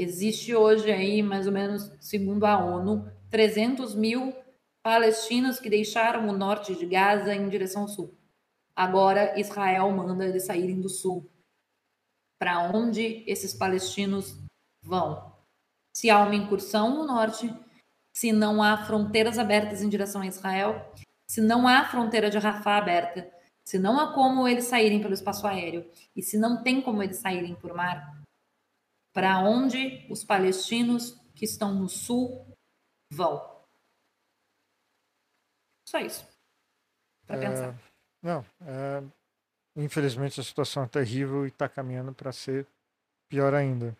Existe hoje aí, mais ou menos, segundo a ONU, 300 mil palestinos que deixaram o norte de Gaza em direção ao sul. Agora, Israel manda eles saírem do sul. Para onde esses palestinos vão? Se há uma incursão no norte, se não há fronteiras abertas em direção a Israel, se não há fronteira de Rafah aberta, se não há como eles saírem pelo espaço aéreo e se não tem como eles saírem por mar, para onde os palestinos que estão no sul vão. Só isso. Para É, pensar. Não, é, infelizmente a situação é terrível e está caminhando para ser pior ainda.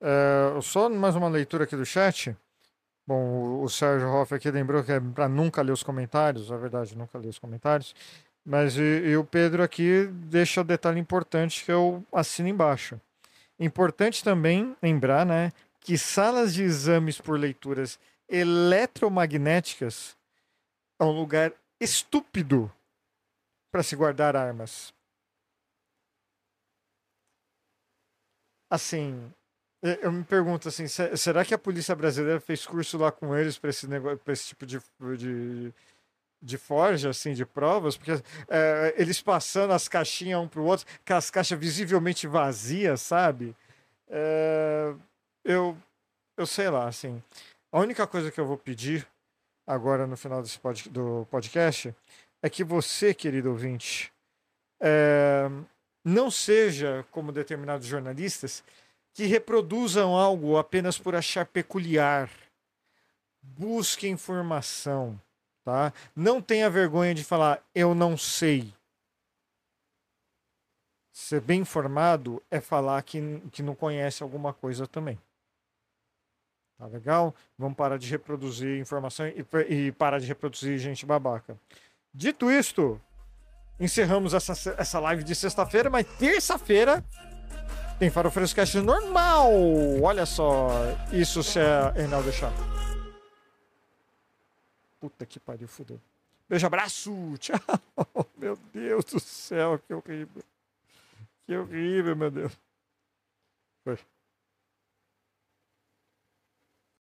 É, só mais uma leitura aqui do chat. Bom, o, Sérgio Hoff aqui lembrou que é para nunca ler os comentários, é verdade, nunca ler os comentários. Mas e, e o Pedro aqui deixa o detalhe importante que eu assino embaixo. Importante também lembrar, né, que salas de exames por leituras eletromagnéticas é um lugar estúpido para se guardar armas. Assim, eu me pergunto assim, será que a polícia brasileira fez curso lá com eles para esse negócio, para esse tipo de, de, de forja, assim, de provas? Porque é, eles passando as caixinhas um para o outro, com as caixas visivelmente vazias, sabe? É, eu, eu sei lá, assim. A única coisa que eu vou pedir agora no final desse pod, do podcast é que você, querido ouvinte, é, não seja como determinados jornalistas que reproduzam algo apenas por achar peculiar. Busque informação, tá? Não tenha vergonha de falar eu não sei. Ser bem informado é falar que, que não conhece alguma coisa também. Tá legal? Vamos parar de reproduzir informação e, e parar de reproduzir gente babaca. Dito isto, encerramos essa, essa live de sexta-feira, mas terça-feira tem Farofeiros Cast normal. Olha só, isso se é Reinaldo deixar. Puta que pariu, fudeu. Beijo, abraço, tchau. Meu Deus do céu, que horrível. Que horrível, meu Deus. Foi.